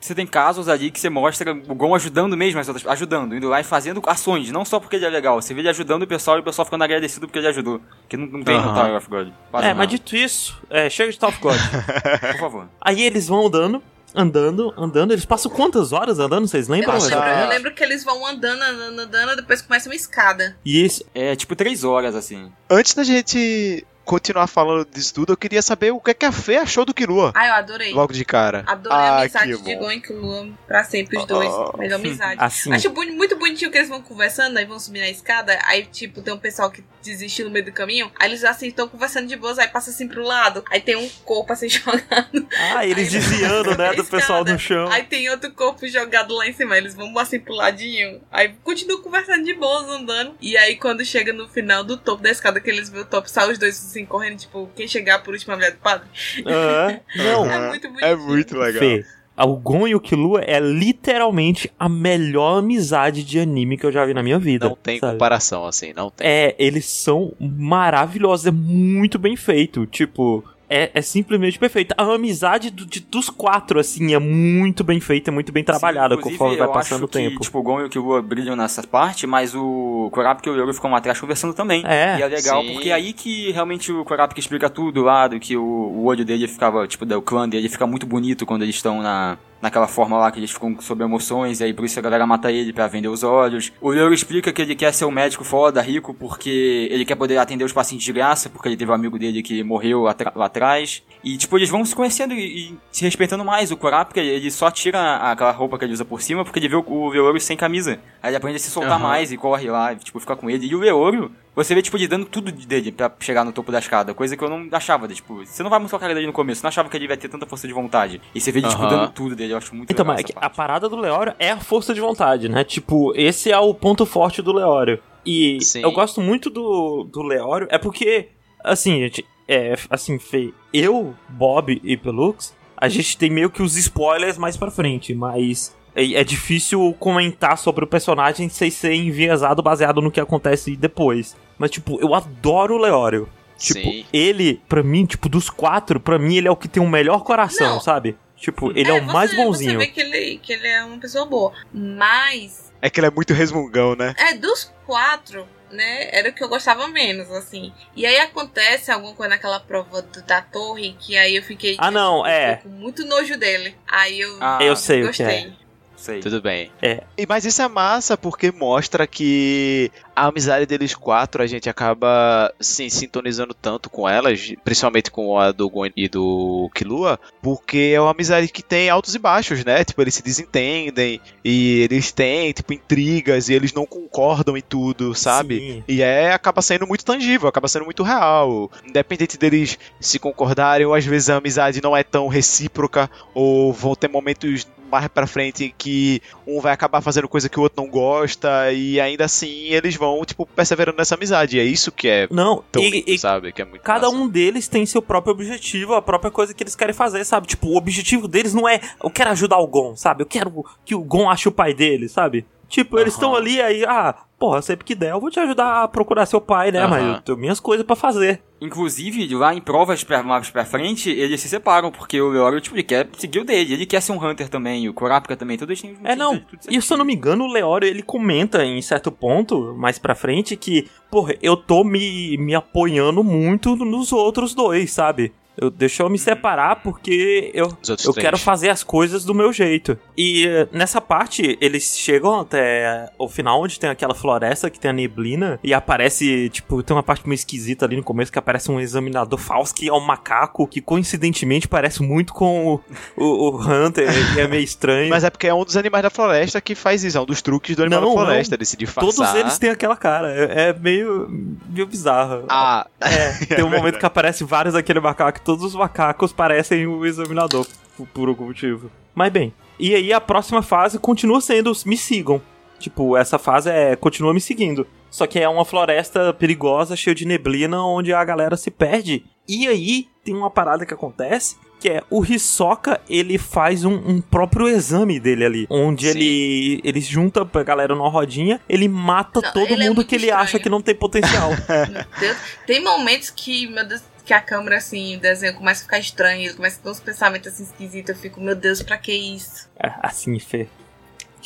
Você tem casos ali que você mostra o Gon ajudando mesmo as outras, ajudando, indo lá e fazendo ações, não só porque ele é legal, você vê ele ajudando o pessoal e o pessoal ficando agradecido porque ele ajudou, que não, não tem no Aham. Tower of God. Quase É, nada. mas dito isso, é, chega de Tower of God. (laughs) Por favor. Aí eles vão andando, andando, andando. Eles passam quantas horas andando, vocês Eu lembram? Passa- lembro, eu lembro que eles vão andando, andando, andando, depois começa uma escada. E isso, É tipo três horas, assim. Antes da gente continuar falando disso tudo, eu queria saber o que, é que a Fê achou do Killua. Ah, eu adorei. Logo de cara. Adorei a ah, amizade que de. Gon e Killua pra sempre, os dois. Oh. Melhor amizade. assim, Acho boni- muito bonitinho que eles vão conversando, aí vão subir na escada, aí, tipo, tem um pessoal que desistiu no meio do caminho, aí eles assim estão conversando de boas, aí passa assim pro lado, aí tem um corpo assim (laughs) jogado, ah, eles Aí- desviando, né, (laughs) do pessoal no chão. aí tem outro corpo jogado lá em cima, eles vão assim pro ladinho, aí continuam conversando de boas, andando, e aí quando chega no final do topo da escada, que eles vê o topo, sai os dois assim, correndo, tipo, quem chegar por último é a mulher do padre. Aham. (laughs) Não, É muito bonitinho. É muito legal. Fê, o Gon e o Killua é literalmente a melhor amizade de anime que eu já vi na minha vida. Não tem sabe? comparação, assim, não tem. É, eles são maravilhosos, é muito bem feito. Tipo, é, é simplesmente perfeito. A amizade do- de- dos quatro, assim, é muito bem feita, muito bem trabalhada Sim, conforme vai passando o tempo. Que, tipo, o Gon e o Killua brilham nessa parte, mas o Kurapika e o Yoru ficam lá atrás conversando também. É. E é legal, Sim. porque é aí que realmente o Kurapika explica tudo lá, do que o, o olho dele ficava, tipo, do clã dele fica muito bonito quando eles estão na, naquela forma lá que eles ficam sob emoções, e aí por isso a galera mata ele pra vender os olhos. O Yoru explica que ele quer ser um médico foda, rico, porque ele quer poder atender os pacientes de graça, porque ele teve um amigo dele que morreu lá atrás. E, tipo, eles vão se conhecendo e, e se respeitando mais. O Kurapika, ele só tira aquela roupa que ele usa por cima, porque ele vê o, o Leouro sem camisa. Aí ele aprende a se soltar Aham. mais e corre lá, e, tipo, fica com ele. E o Leouro, você vê, tipo, ele dando tudo dele pra chegar no topo da escada, coisa que eu não achava, tipo, você não vai mostrar a cara dele no começo, não achava que ele vai ter tanta força de vontade. E você vê ele, tipo, Aham. dando tudo dele, eu acho muito Então, legal mas essa a parada do Leório é a força de vontade, né? Tipo, esse é o ponto forte do Leório. E Sim. eu gosto muito do, do Leório, é porque, assim, gente, é, assim, Fê, eu, Bob e Pelux, a gente tem meio que os spoilers mais pra frente, mas é, é difícil comentar sobre o personagem sem ser enviesado baseado no que acontece depois. Mas, tipo, eu adoro o Leório. Tipo, Sim. ele, pra mim, tipo, dos quatro, pra mim, ele é o que tem o melhor coração, Não. sabe? Tipo, ele é, o você- mais Você bonzinho. vê que ele, que ele é uma pessoa boa. Mas, É que ele é muito resmungão, né? é, dos quatro, né, era o que eu gostava menos, assim. E aí acontece alguma coisa naquela prova do- da torre, que aí eu fiquei... Ah, não, eu é. com muito nojo dele. Aí eu Ah, Eu sei o que gostei. é. Sei. Tudo bem. É. E, mas isso é massa porque mostra que a amizade deles quatro a gente acaba se sintonizando tanto com elas, principalmente com a do Gon e do Killua, porque é uma amizade que tem altos e baixos, né? Tipo, eles se desentendem e eles têm, tipo, intrigas e eles não concordam em tudo, sabe? Sim. E é, acaba sendo muito tangível, acaba sendo muito real. Independente deles se concordarem, ou às vezes a amizade não é tão recíproca, ou vão ter momentos mais pra frente que um vai acabar fazendo coisa que o outro não gosta, e ainda assim eles vão, tipo, perseverando nessa amizade. E é isso que é Não, tão e, lindo, e sabe? Que é muito cada massa. um deles tem seu próprio objetivo, a própria coisa que eles querem fazer, sabe? Tipo, o objetivo deles não é eu quero ajudar o Gon, sabe? Eu quero que o Gon ache o pai dele, sabe? Tipo, eles estão ali aí, ah, porra, sempre que der, eu vou te ajudar a procurar seu pai, né? Aham. Mas eu tenho minhas coisas pra fazer. Inclusive, lá em provas pra, mais pra frente, eles se separam, porque o Leório, tipo, ele quer seguir o dele, ele quer ser um Hunter também, o Kurapika também, têm os É, não. tudo E se eu não me engano, o Leório, ele comenta em certo ponto, mais pra frente, que, porra, eu tô me, me apoiando muito nos outros dois, sabe? Eu, deixa eu me separar porque eu, eu quero fazer as coisas do meu jeito. E nessa parte, eles chegam até o final, onde tem aquela floresta que tem a neblina, e aparece, tipo, tem uma parte meio esquisita ali no começo, que aparece um examinador falso, que é um macaco, que coincidentemente parece muito com o, o, o Hunter, e é meio estranho. Mas é porque é um dos animais da floresta que faz isso, é um dos truques do animal Não, da floresta, não. de se disfarçar. Todos eles têm aquela cara. É, é meio, meio bizarro. Ah, É, (laughs) tem um momento verdade. que aparece vários daquele macaco. Todos os macacos parecem o examinador, por, algum motivo. Mas bem, e aí a próxima fase continua sendo me sigam. Tipo, essa fase é continua me seguindo. Só que é uma floresta perigosa, cheia de neblina, onde a galera se perde. E aí tem uma parada que acontece. Que é o Hisoka, ele faz um, um próprio exame dele ali. Onde Sim. ele, ele junta pra galera numa rodinha, ele mata Não, todo ele é mundo muito que ele estranho. acha que não tem potencial. (laughs) Meu Deus. Tem momentos que, meu Deus, que a câmera, assim, o desenho começa a ficar estranho, ele começa a ter uns pensamentos assim esquisitos. Eu fico, meu Deus, pra que isso? É, assim, Fê.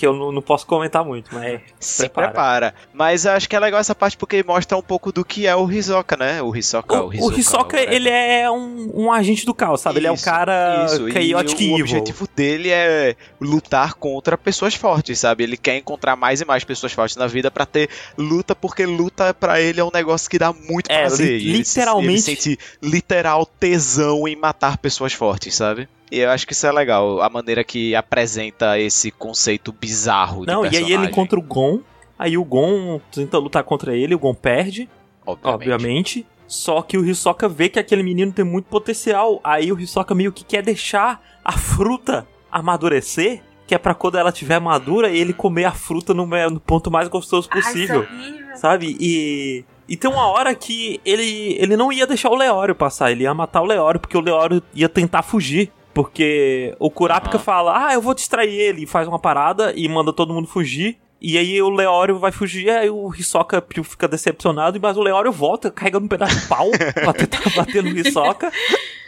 Que eu não, não posso comentar muito, mas. se prepara. prepara. Mas eu acho que é legal essa parte porque mostra um pouco do que é o Hisoka, né? O Hisoka, O, o Hisoka, whatever. ele é um, um agente do caos, sabe? ele é um Isso, cara isso. E chaotic o evil. objetivo dele é lutar contra pessoas fortes, sabe? Ele quer encontrar mais e mais pessoas fortes na vida pra ter luta, porque luta pra ele é um negócio que dá muito É, prazer. li- E ele literalmente- Ele sente literal tesão em matar pessoas fortes, sabe? E eu acho que isso é legal, a maneira que apresenta esse conceito bizarro Não, de e aí ele personagem, encontra o Gon. Aí o Gon tenta lutar contra ele, o Gon perde, obviamente. obviamente. Só que o Hisoka vê que aquele menino tem muito potencial. Aí o Hisoka meio que quer deixar a fruta amadurecer, que é pra quando ela tiver madura ele comer a fruta no, no ponto mais gostoso possível. Ai, é sabe? E E tem uma hora que ele, ele não ia deixar o Leório passar, ele ia matar o Leório, porque o Leório ia tentar fugir. Porque o Kurapika Aham. fala, ah, eu vou distrair ele, e faz uma parada e manda todo mundo fugir. E aí o Leório vai fugir, aí o Hisoka fica decepcionado, mas o Leório volta carregando um pedaço de pau (laughs) pra tentar bater no Hisoka.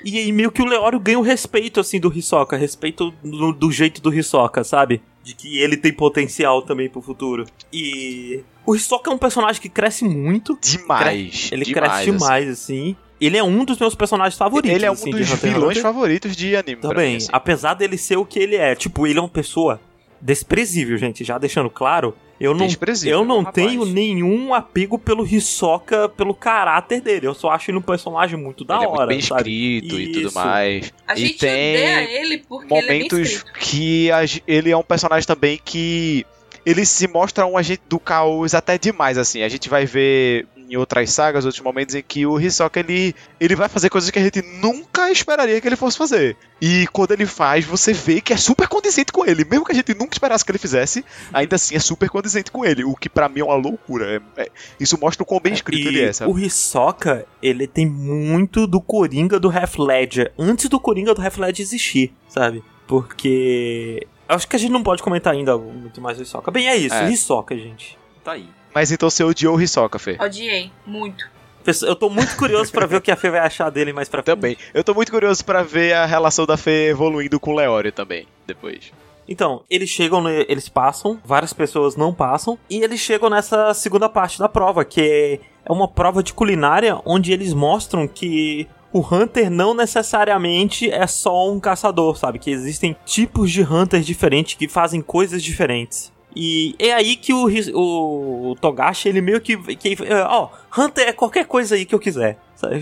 E aí meio que o Leório ganha o respeito, assim, do Hisoka, respeito do, do jeito do Hisoka, sabe? De que ele tem potencial também pro futuro. E o Hisoka é um personagem que cresce muito, Demais. ele demais, cresce demais, assim. Ele é um dos meus personagens favoritos, Ele é um assim, dos vilões Hunter. favoritos de anime. Também, mim, assim. apesar dele ser o que ele é. Tipo, ele é uma pessoa desprezível, gente. Já deixando claro, eu não, eu não rapaz. tenho nenhum apego pelo Hisoka, pelo caráter dele. Eu só acho ele um personagem muito da ele é hora, muito bem sabe? escrito e tudo mais. A e gente tem ele porque ele é momentos que ele é um personagem também que ele se mostra um agente do caos até demais assim. A gente vai ver em outras sagas, outros momentos em que o Hisoka ele ele vai fazer coisas que a gente nunca esperaria que ele fosse fazer. E quando ele faz, você vê que é super condizente com ele, mesmo que a gente nunca esperasse que ele fizesse, ainda assim é super condizente com ele, o que pra mim é uma loucura. É- é- isso mostra o quão bem escrito E ele é, sabe? o Hisoka, ele tem muito do Coringa do Half Ledger, antes do Coringa do Half Ledger existir, sabe? Porque acho que a gente não pode comentar ainda muito mais do Hisoka. Bem, é isso, É. Hisoka, gente. Tá aí. Mas então você odiou o Hisoka, Fê? Odiei, muito. Eu tô muito curioso pra ver o que a Fê vai achar dele mais pra frente. Também. Eu tô muito curioso pra ver a relação da Fê evoluindo com o Leório também, depois. Então, eles chegam, no- eles passam, várias pessoas não passam, e eles chegam nessa segunda parte da prova, que é uma prova de culinária onde eles mostram que o Hunter não necessariamente é só um caçador, sabe? Que existem tipos de Hunters diferentes que fazem coisas diferentes. E é aí que o, o, o Togashi, ele meio que, que. Ó, Hunter é qualquer coisa aí que eu quiser.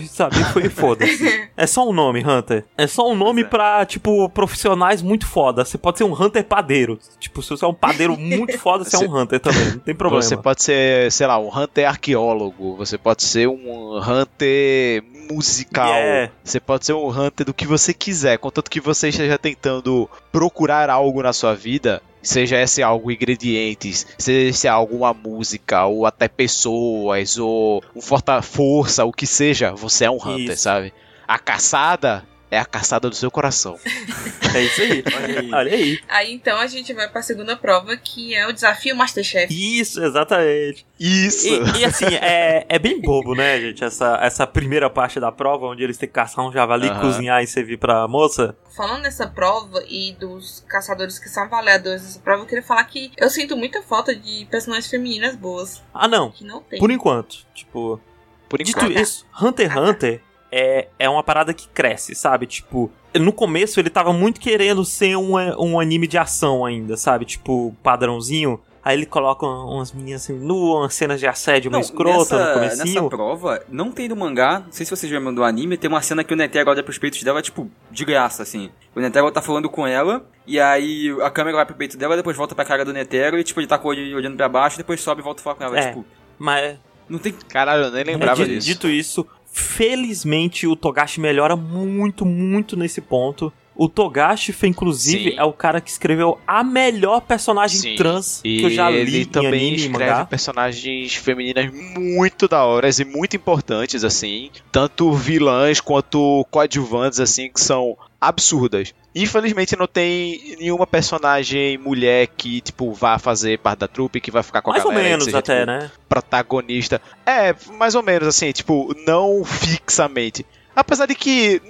Sabe? Foi (laughs) foda-se. É só um nome, Hunter. É só um nome é. pra, tipo, profissionais muito foda. Você pode ser um Hunter padeiro. Tipo, se você é um padeiro (laughs) muito foda, você é um Hunter também. Não tem problema. Você pode ser, sei lá, um Hunter arqueólogo, você pode ser um Hunter musical, Yeah. você pode ser um Hunter do que você quiser, contanto que você esteja tentando procurar algo na sua vida, seja esse algo ingredientes, seja esse algo uma música, ou até pessoas, ou um forta força, o que seja, você é um Hunter, Isso. sabe? A caçada é a caçada do seu coração. (laughs) É isso aí. Olha aí. Olha aí. Aí então a gente vai pra segunda prova, que é o desafio Masterchef. Isso, exatamente. Isso! E, e, assim, é, é bem bobo, né, gente? Essa, essa primeira parte da prova, onde eles têm que caçar um javali, Aham. cozinhar e servir pra moça. Falando nessa prova e dos caçadores que são avaliadores dessa prova, eu queria falar que eu sinto muita falta de personagens femininas boas. Ah, não. Que não tem. Por enquanto. Tipo, Por Dito enquanto. isso, Hunter x Hunter é, é uma parada que cresce, sabe? Tipo, no começo ele tava muito querendo ser um, um anime de ação ainda, sabe? Tipo, padrãozinho. Aí ele coloca umas meninas assim, nuas, umas cenas de assédio meio escrota no nessa, comecinho. nessa prova, não tem no mangá, não sei se vocês lembram do anime, tem uma cena que o Netero olha pros peitos dela, tipo, de graça, assim. O Netero tá falando com ela, e aí a câmera vai pro peito dela, depois volta pra cara do Netero, e tipo, ele tá com o olho olhando pra baixo, depois sobe e volta a falar com ela. É. Tipo, Mas, não tem... Caralho, eu nem lembrava di- disso. dito isso, felizmente o Togashi melhora muito, muito nesse ponto. O Togashi, foi, inclusive, Sim. é o cara que escreveu a melhor personagem Sim. trans E que eu já li ele também anime e escreve mangá. personagens femininas muito da hora e muito importantes, assim. Tanto vilãs quanto coadjuvantes, assim, que são absurdas. Infelizmente não tem nenhuma personagem mulher que, tipo, vá fazer parte da trupe, que vai ficar com a Mais ou galera, que menos seja, até, tipo, né? protagonista. É, mais ou menos, assim, tipo, não fixamente. Apesar de que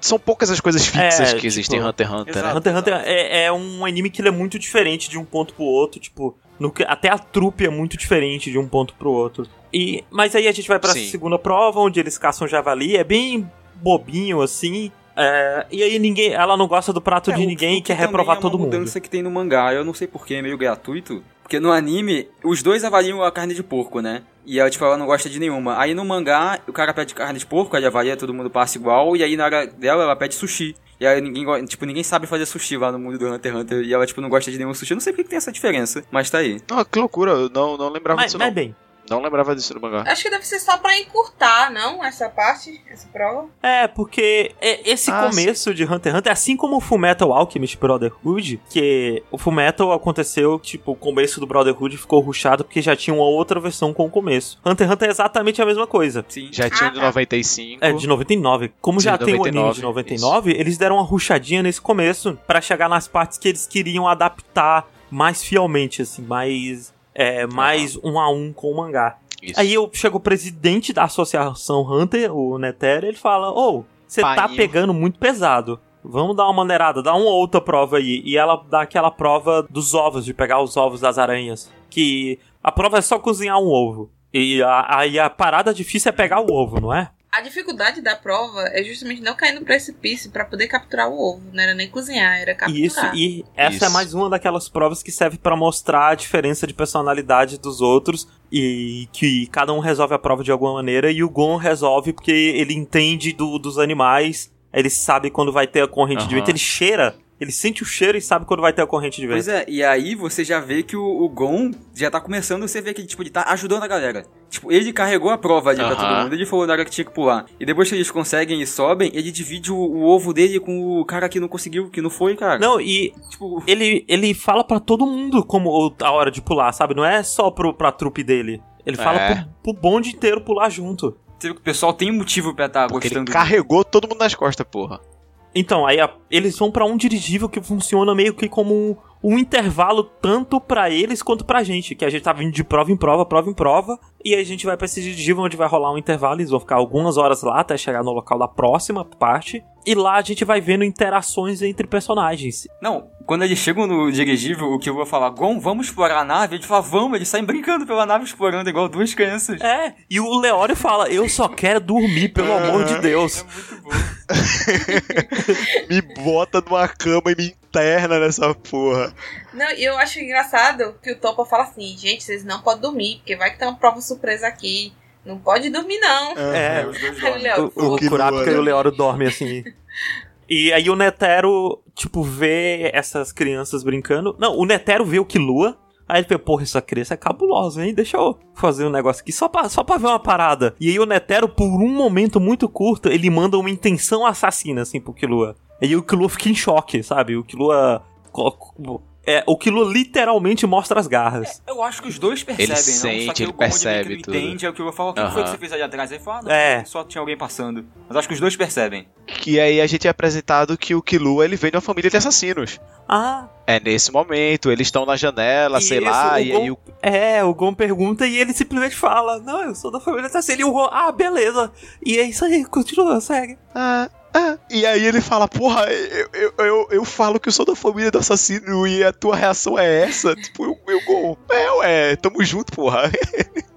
são poucas as coisas fixas É, que existem em tipo, Hunter x Hunter, né? Hunter x Hunter é, é um anime que ele é muito diferente de um ponto pro outro, tipo, no até a trupe é muito diferente de um ponto pro outro. E, mas aí a gente vai pra Sim. segunda prova, onde eles caçam javali, é bem bobinho assim. É, e aí ninguém, ela não gosta do prato É, de ninguém e que quer também reprovar é todo uma mundo. mudança que tem no mangá, eu não sei porquê, é meio gratuito. Porque no anime, os dois avaliam a carne de porco, né? E ela, tipo, ela não gosta de nenhuma. Aí no mangá, o cara pede carne de porco, ele avalia, todo mundo passa igual, e aí na hora dela, ela pede sushi. E aí ninguém, tipo, ninguém sabe fazer sushi lá no mundo do Hunter x Hunter, e ela, tipo, não gosta de nenhum sushi. Eu não sei por que tem essa diferença, mas tá aí. Não, que loucura, eu não, não lembrava Mas, disso mas não. bem, Não lembrava disso no mangá. Acho que deve ser só pra encurtar, não? Essa parte, essa prova. É, porque é- esse Ah, começo de Hunter x Hunter, assim como o Fullmetal Alchemist Brotherhood, que o Fullmetal aconteceu, tipo, o começo do Brotherhood ficou rushado porque já tinha uma outra versão com o começo. Hunter x Hunter é exatamente a mesma coisa. Sim. Já tinha Ah, de tá. 95. É, de 99. Como De já tem o anime 99, de 99, eles deram uma ruchadinha nesse começo pra chegar nas partes que eles queriam adaptar mais fielmente, assim, mais. É, mais um a um com o mangá. Isso. Aí eu chego o presidente da associação Hunter, o Netero, ele fala: Ô, você tá pegando muito pesado. Vamos dar uma maneirada, dá uma outra prova aí. E ela dá aquela prova dos ovos, de pegar os ovos das aranhas. Que a prova é só cozinhar um ovo. E a- aí a, parada difícil é pegar o ovo, não é? A dificuldade da prova é justamente não cair no precipício pra poder capturar o ovo. Não era nem cozinhar, era capturar. Isso, e essa Isso. é mais uma daquelas provas que serve pra mostrar a diferença de personalidade dos outros e que cada um resolve a prova de alguma maneira e o Gon resolve porque ele entende do- dos animais, ele sabe quando vai ter a corrente de Aham. vento, ele cheira, ele sente o cheiro e sabe quando vai ter a corrente de vento. Pois é, e aí você já vê que o, o Gon já tá começando, você vê que tipo, ele tá ajudando a galera. Tipo, ele carregou a prova ali pra Aham. todo mundo, ele falou na hora que tinha que pular. E depois que eles conseguem e sobem, ele divide o, o ovo dele com o cara que não conseguiu, que não foi, cara. Não, e Tipo, ele, ele fala pra todo mundo como a hora de pular, sabe? Não é só pro, pra trupe dele. Ele fala É. pro, pro bonde inteiro pular junto. você vê que o pessoal tem motivo pra estar tá Porque ele gostando carregou todo mundo nas costas, porra. Então, aí a- eles vão pra um dirigível que funciona meio que como um, intervalo tanto pra eles quanto pra gente, que a gente tá vindo de prova em prova, prova em prova, e aí a gente vai pra esse dirigível onde vai rolar um intervalo, eles vão ficar algumas horas lá até chegar no local da próxima parte, e lá a gente vai vendo interações entre personagens. Não, quando eles chegam no dirigível, o que eu vou falar, Gon, vamos explorar a nave? Eles falam, vamos, eles saem brincando pela nave, explorando igual duas crianças. É, e o Leório fala, eu só quero dormir, pelo amor de Deus. muito bom. (laughs) Me bota numa cama e me interna nessa porra. Não, e eu acho engraçado que o Topa fala assim, gente, vocês não podem dormir, porque vai que tem uma prova surpresa aqui. Não pode dormir, não. É, os dois o O, o que Kurapika e o? Leório dormem assim. E aí o Netero, tipo, vê essas crianças brincando. Não, o Netero vê o Killua. Aí ele vê, porra, essa criança é cabulosa, hein? Deixa eu fazer um negócio aqui só pra, só pra ver uma parada. E aí o Netero, por um momento muito curto, ele manda uma intenção assassina, assim, pro Killua. E aí o Killua fica em choque, sabe? O Killua... É, o Killua literalmente mostra as garras. Eu acho que os dois percebem, Ele não? Só sente, que ele percebe que tudo. entende, é o que eu vou falar, o que foi que você fez ali atrás? Ele fala, ah, não, É. só tinha alguém passando. Mas acho que os dois percebem. Que aí a gente é apresentado que o Killua ele vem de uma família de assassinos. Ah, É nesse momento, eles estão na janela, sei Isso, lá, o e Gon- aí o É, o Gon pergunta e ele simplesmente fala: Não, eu sou da família assassina. E o Gon, ah, beleza. E é isso aí, continua, segue. Ah, ah. E aí ele fala, porra, eu, eu, eu, eu falo que eu sou da família do assassino e a tua reação é essa? (laughs) Tipo, eu, eu é, ué, tamo junto, porra. (laughs)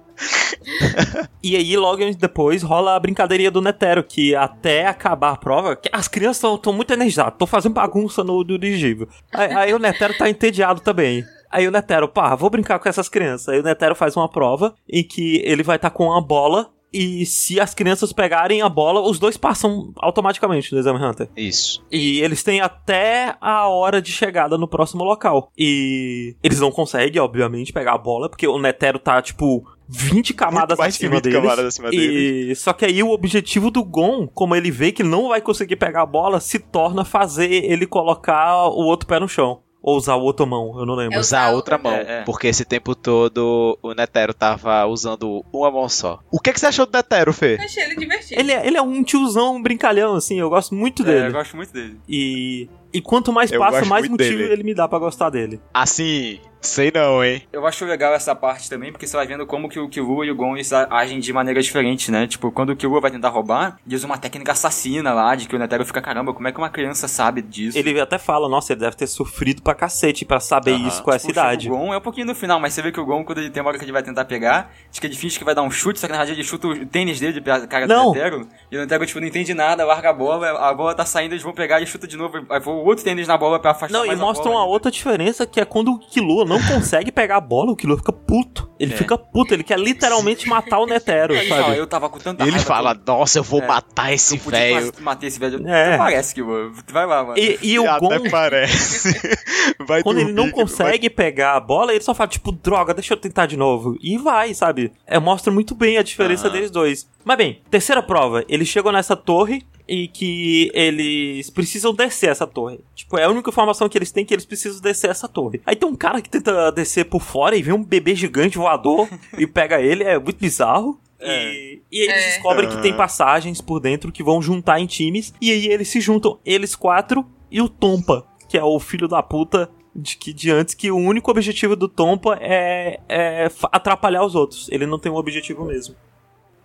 E aí, logo depois, rola a brincadeirinha do Netero, que até acabar a prova, as crianças estão muito energizadas, estão fazendo bagunça no dirigível. Aí, aí o Netero tá entediado também. Aí o Netero, pá, vou brincar com essas crianças. Aí o Netero faz uma prova em que ele vai estar com uma bola. E se as crianças pegarem a bola, os dois passam automaticamente no Exame Hunter. Isso. E eles têm até a hora de chegada no próximo local. E eles não conseguem, obviamente, pegar a bola, porque o Netero tá, tipo, 20 camadas mais acima 20 deles. camadas acima deles. E só que aí o objetivo do Gon, como ele vê que não vai conseguir pegar a bola, se torna fazer ele colocar o outro pé no chão. Ou usar o outro mão, eu não lembro. Eu- Usar a outra outra mão. É, é. porque esse tempo todo o Netero tava usando uma mão só. O que, que você achou do Netero, Fê? Eu achei ele divertido. Ele é, ele é um tiozão brincalhão, assim, eu gosto muito É, dele. eu gosto muito dele. E, e quanto mais Eu passa, mais motivo dele. ele me dá pra gostar dele. Assim, sei não, hein? Eu acho legal essa parte também, porque você vai vendo como que o Killua e o Gon a- agem de maneira diferente, né? Tipo, quando o Killua vai tentar roubar, ele usa uma técnica assassina lá, de que o Netero fica, caramba, como é que uma criança sabe disso? Ele até fala, nossa, ele deve ter sofrido pra cacete pra saber Aham. isso com essa Tipo, idade. O Gon é um pouquinho no final, mas você vê que o Gon, quando ele tem uma hora que ele vai tentar pegar, acho que ele finge que vai dar um chute, só que na verdade ele chuta o tênis dele pra cara Não. do Netero, e o Netero, tipo, não entende nada, larga a bola, a bola tá saindo, eles vão pegar e chuta de novo, aí voa o outro tênis na bola pra afastar Não, e mais a mostra bola. uma outra diferença que é quando o Killua não consegue pegar a bola, o Killua fica puto. Ele É. fica puto, ele quer literalmente matar o Netero, Aí ele fala, sabe? eu tava com tanta ele raiva fala, que nossa, eu vou É. matar esse velho. matar esse velho. É. Não parece que, mano. Vai lá, mano. E, e o Gon, Até parece. (laughs) Vai quando ele não dormir, vai- consegue pegar a bola, ele só fala, tipo, droga, deixa eu tentar de novo. E vai, sabe? É, mostra muito bem a diferença Aham. deles dois. Mas bem, terceira prova. Eles chegam nessa torre e que eles precisam descer essa torre. Tipo, é a única informação que eles têm que eles precisam descer essa torre. Aí tem um cara que tenta descer por fora e vê um bebê gigante voador (laughs) e pega ele, é muito bizarro. E, e eles É. descobrem que tem Aham. passagens por dentro que vão juntar em times. E aí eles se juntam, eles quatro e o Tompa, que é o filho da puta de, que, de antes, que o único objetivo do Tompa é, é atrapalhar os outros. Ele não tem um objetivo mesmo.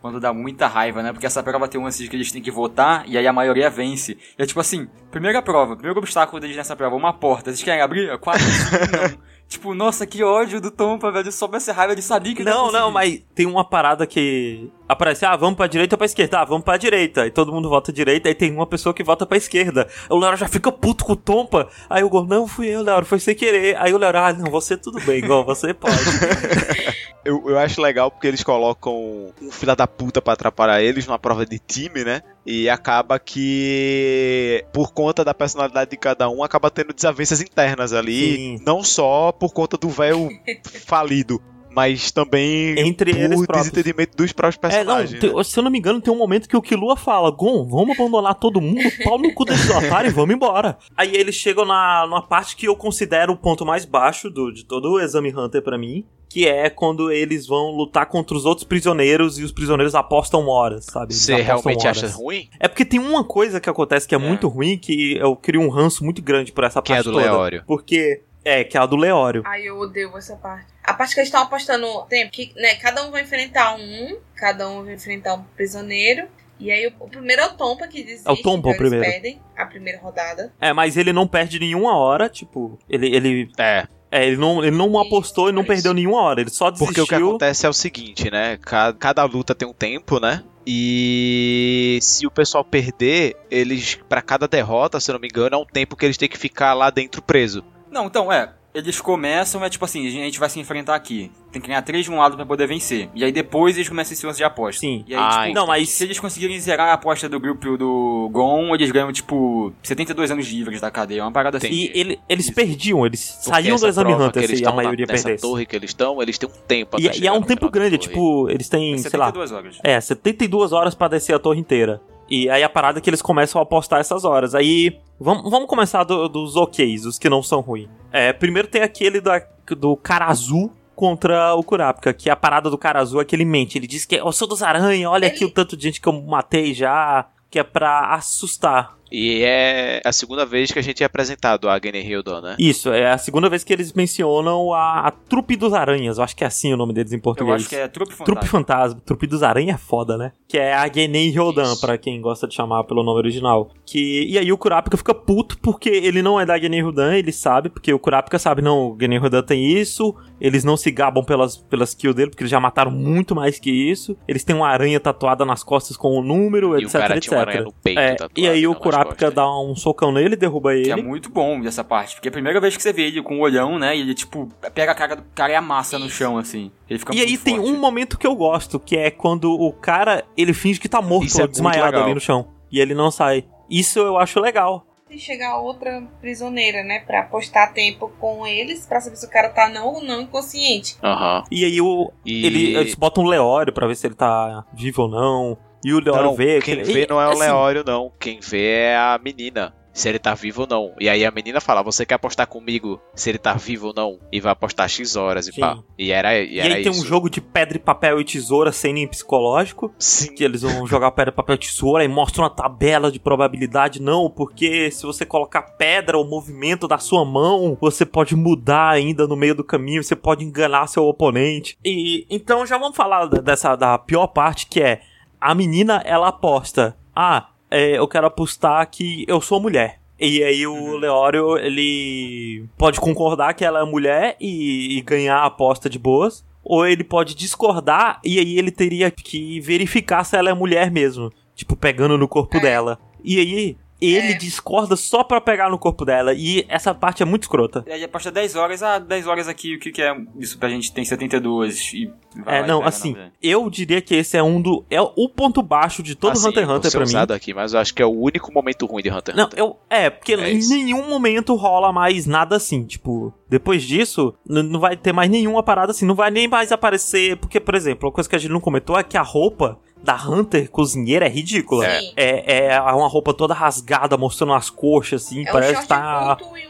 Quando dá muita raiva, né? Porque essa prova tem um lance de que eles têm que votar e aí a maioria vence. E é tipo assim, primeira prova, primeiro obstáculo deles nessa prova, uma porta. Vocês querem abrir? Quatro, (laughs) não. Tipo, nossa, que ódio do Tompa, velho. Soube essa raiva, ele sabia que Não, não, mas tem uma parada que aparece, ah, vamos pra direita ou pra esquerda? Ah, vamos pra direita. E todo mundo vota direita, aí tem uma pessoa que vota pra esquerda. O Leoro já fica puto com o Tompa. Aí o Gon, não, fui eu, Leoro, foi sem querer. Aí o Leoro, ah, não, você tudo bem, Gon, você pode. (laughs) Eu, eu acho legal porque eles colocam um fila da puta pra atrapalhar eles numa prova de time, né? E acaba que, por conta da personalidade de cada um, acaba tendo desavenças internas ali. Sim. Não só por conta do véu (laughs) falido, mas também Entre eles por próprios. desentendimento dos próprios É, não, personagens. né? se eu não me engano, tem um momento que o Killua fala: Gon, vamos abandonar todo mundo, pau no cu desse otário e vamos embora. (laughs) Aí eles chegam na, numa parte que eu considero o ponto mais baixo do, de todo o Exame Hunter pra mim. Que é quando eles vão lutar contra os outros prisioneiros e os prisioneiros apostam horas, sabe? Eles Você realmente horas. acha ruim? É porque tem uma coisa que acontece que é, É. muito ruim, que eu crio um ranço muito grande por essa Que é parte do toda. Leório. Porque. É, que é a do Leório. Ai, eu odeio essa parte. A parte que eles estão apostando tempo, que né, cada um vai enfrentar um, cada um vai enfrentar um prisioneiro. E aí o, o primeiro é o Tompa que desiste. É o Tompa então o primeiro. Eles perdem a primeira rodada. É, mas ele não perde nenhuma hora, tipo, ele. ele É, é, ele não, ele não apostou e não perdeu nenhuma hora. Ele só desistiu. porque o que acontece é o seguinte, né? Cada, cada luta tem um tempo, né? E se o pessoal perder, eles, pra cada derrota, se eu não me engano, é um tempo que eles têm que ficar lá dentro preso. Não, então, é. Eles começam, é tipo assim, a gente vai se enfrentar aqui. Tem que ganhar três de um lado pra poder vencer. E aí depois eles começam esse lance de aposta. Sim. E aí, Ah, tipo, Não, mas se eles conseguirem zerar a aposta do grupo do Gon, eles ganham, tipo, 72 anos livres da cadeia. Uma parada assim. E ele- eles Isso. perdiam, eles Porque saíam do Exame Hunter eles se a estão na- maioria nessa perdesse. torre que eles estão, eles têm um tempo E, até e é um tempo grande, tipo, eles têm, É sei lá, 72 horas. é, 72 horas pra descer a torre inteira. E aí a parada é que eles começam a apostar essas horas. Aí, vamos, vamos começar do- dos oks, os que não são ruins. É, primeiro tem aquele da, do cara azul contra o Kurapika, que a parada do cara azul é que ele mente. Ele diz que eu sou dos aranha, olha aqui Ele- o tanto de gente que eu matei já, que é pra assustar. E é a segunda vez que a gente é apresentado a Gene Hildon, né? Isso, é a segunda vez que eles mencionam a, a Trupe dos Aranhas. Eu acho que é assim o nome deles em Eu português. acho que é Trupe Fantasma. Trupe Fantasma. Trupe dos Aranha é foda, né? Que é a Ryodan, Isso. pra quem gosta de chamar pelo nome original. Que, e aí o Kurapika fica puto porque ele não é da Genen Ryodan, ele sabe, porque o Kurapika sabe, não, o Genen Ryodan tem isso, eles não se gabam pelas, pelas kills dele, porque eles já mataram muito mais que isso. Eles têm uma aranha tatuada nas costas com o número, E o etc, cara etc. tinha uma aranha no peito É, tatuado, e aí o não nas Kurapika costas. dá um socão nele, derruba Que é ele. muito bom dessa parte. Porque é a primeira vez que você vê ele com o olhão, né? E ele, tipo, pega a cara do cara e amassa no chão, assim. Ele fica E muito aí tem forte. um momento que eu gosto, que é quando o cara, ele finge que tá morto Isso é ou muito desmaiado ali no chão. E ele não sai. Isso eu acho legal. E chegar outra prisioneira, né? Pra apostar tempo com eles, pra saber se o cara tá não ou não inconsciente. Aham. E aí o, E ele, eles botam um Leório pra ver se ele tá vivo ou não. E o Leório não, vê. quem que- vê não é o assim, Leório, não. Quem vê é a menina. Se ele tá vivo ou não. E aí a menina fala: Você quer apostar comigo se ele tá vivo ou não? E vai apostar X horas e Sim. pá. E era, e E era aí tem isso. um jogo de pedra e papel e tesoura sem nem psicológico. Sim. Que eles vão (laughs) jogar pedra, papel e tesoura e mostram uma tabela de probabilidade. Não, porque se você colocar pedra, o movimento da sua mão, você pode mudar ainda no meio do caminho, você pode enganar seu oponente. E então já vamos falar dessa da pior parte que é a menina ela aposta. Ah, é, eu quero apostar que eu sou mulher. E aí o Leório, ele pode concordar que ela é mulher e, e ganhar a aposta de boas. Ou ele pode discordar e aí ele teria que verificar se ela é mulher mesmo. Tipo, pegando no corpo É. dela. E aí ele É. discorda só pra pegar no corpo dela. E essa parte é muito escrota. E aí aposta 10 horas, ah, 10 horas aqui, o que, que é isso pra gente? Tem 72 e vai É, não, pega, assim, velho. eu diria que esse é um do. É o ponto baixo de todo Assim, Hunter x Hunter pra mim. aqui, mas eu acho que é o único momento ruim de Hunter x Não, Hunter. eu. É, porque É em isso. nenhum momento rola mais nada assim. Tipo, depois disso, não vai ter mais nenhuma parada assim. Não vai nem mais aparecer. Porque, por exemplo, uma coisa que a gente não comentou é que a roupa da Hunter cozinheira é ridícula. Sim. É, é uma roupa toda rasgada, mostrando as coxas, assim. É parece que tá. e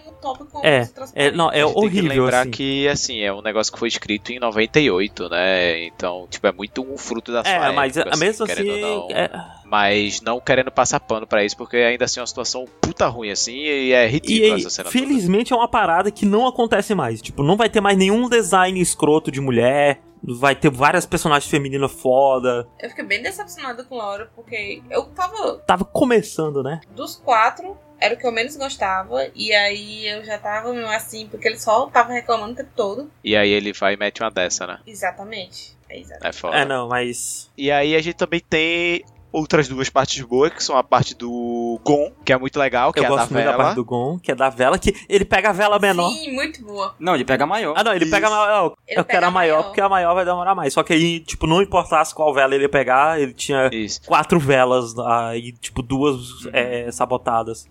É, É, não, é A gente tem que horrível, lembrar assim. que, assim, é um negócio que foi escrito em 98, né? Então, tipo, é muito um fruto da sua É, mas época, a- mesmo querendo assim. ou não. é- Mas não querendo passar pano pra isso, porque ainda assim é uma situação puta ruim, assim, e é E ridícula aí, essa cena toda. felizmente é uma parada que não acontece mais. Tipo, não vai ter mais nenhum design escroto de mulher. Vai ter várias personagens femininas foda. Eu fiquei bem decepcionada com Laura, porque eu tava. Tava começando, né? Dos quatro, era o que eu menos gostava. E aí eu já tava meio assim, porque ele só tava reclamando o tempo todo. E aí ele vai e mete uma dessa, né? Exatamente. É exato. É foda. É, não, mas. E aí a gente também tem outras duas partes boas, que são a parte do Gon, que é muito legal, que eu é a da gosto muito da vela. parte do Gon, que é da vela, que ele pega a vela menor. Sim, muito boa. Não, ele pega a maior. Ah, não, ele Isso. pega a maior. Ele eu quero a maior, maior. porque a maior vai demorar mais. Só que aí, tipo, não importasse qual vela ele ia pegar, ele tinha Isso. quatro velas aí, tipo, duas é, sabotadas.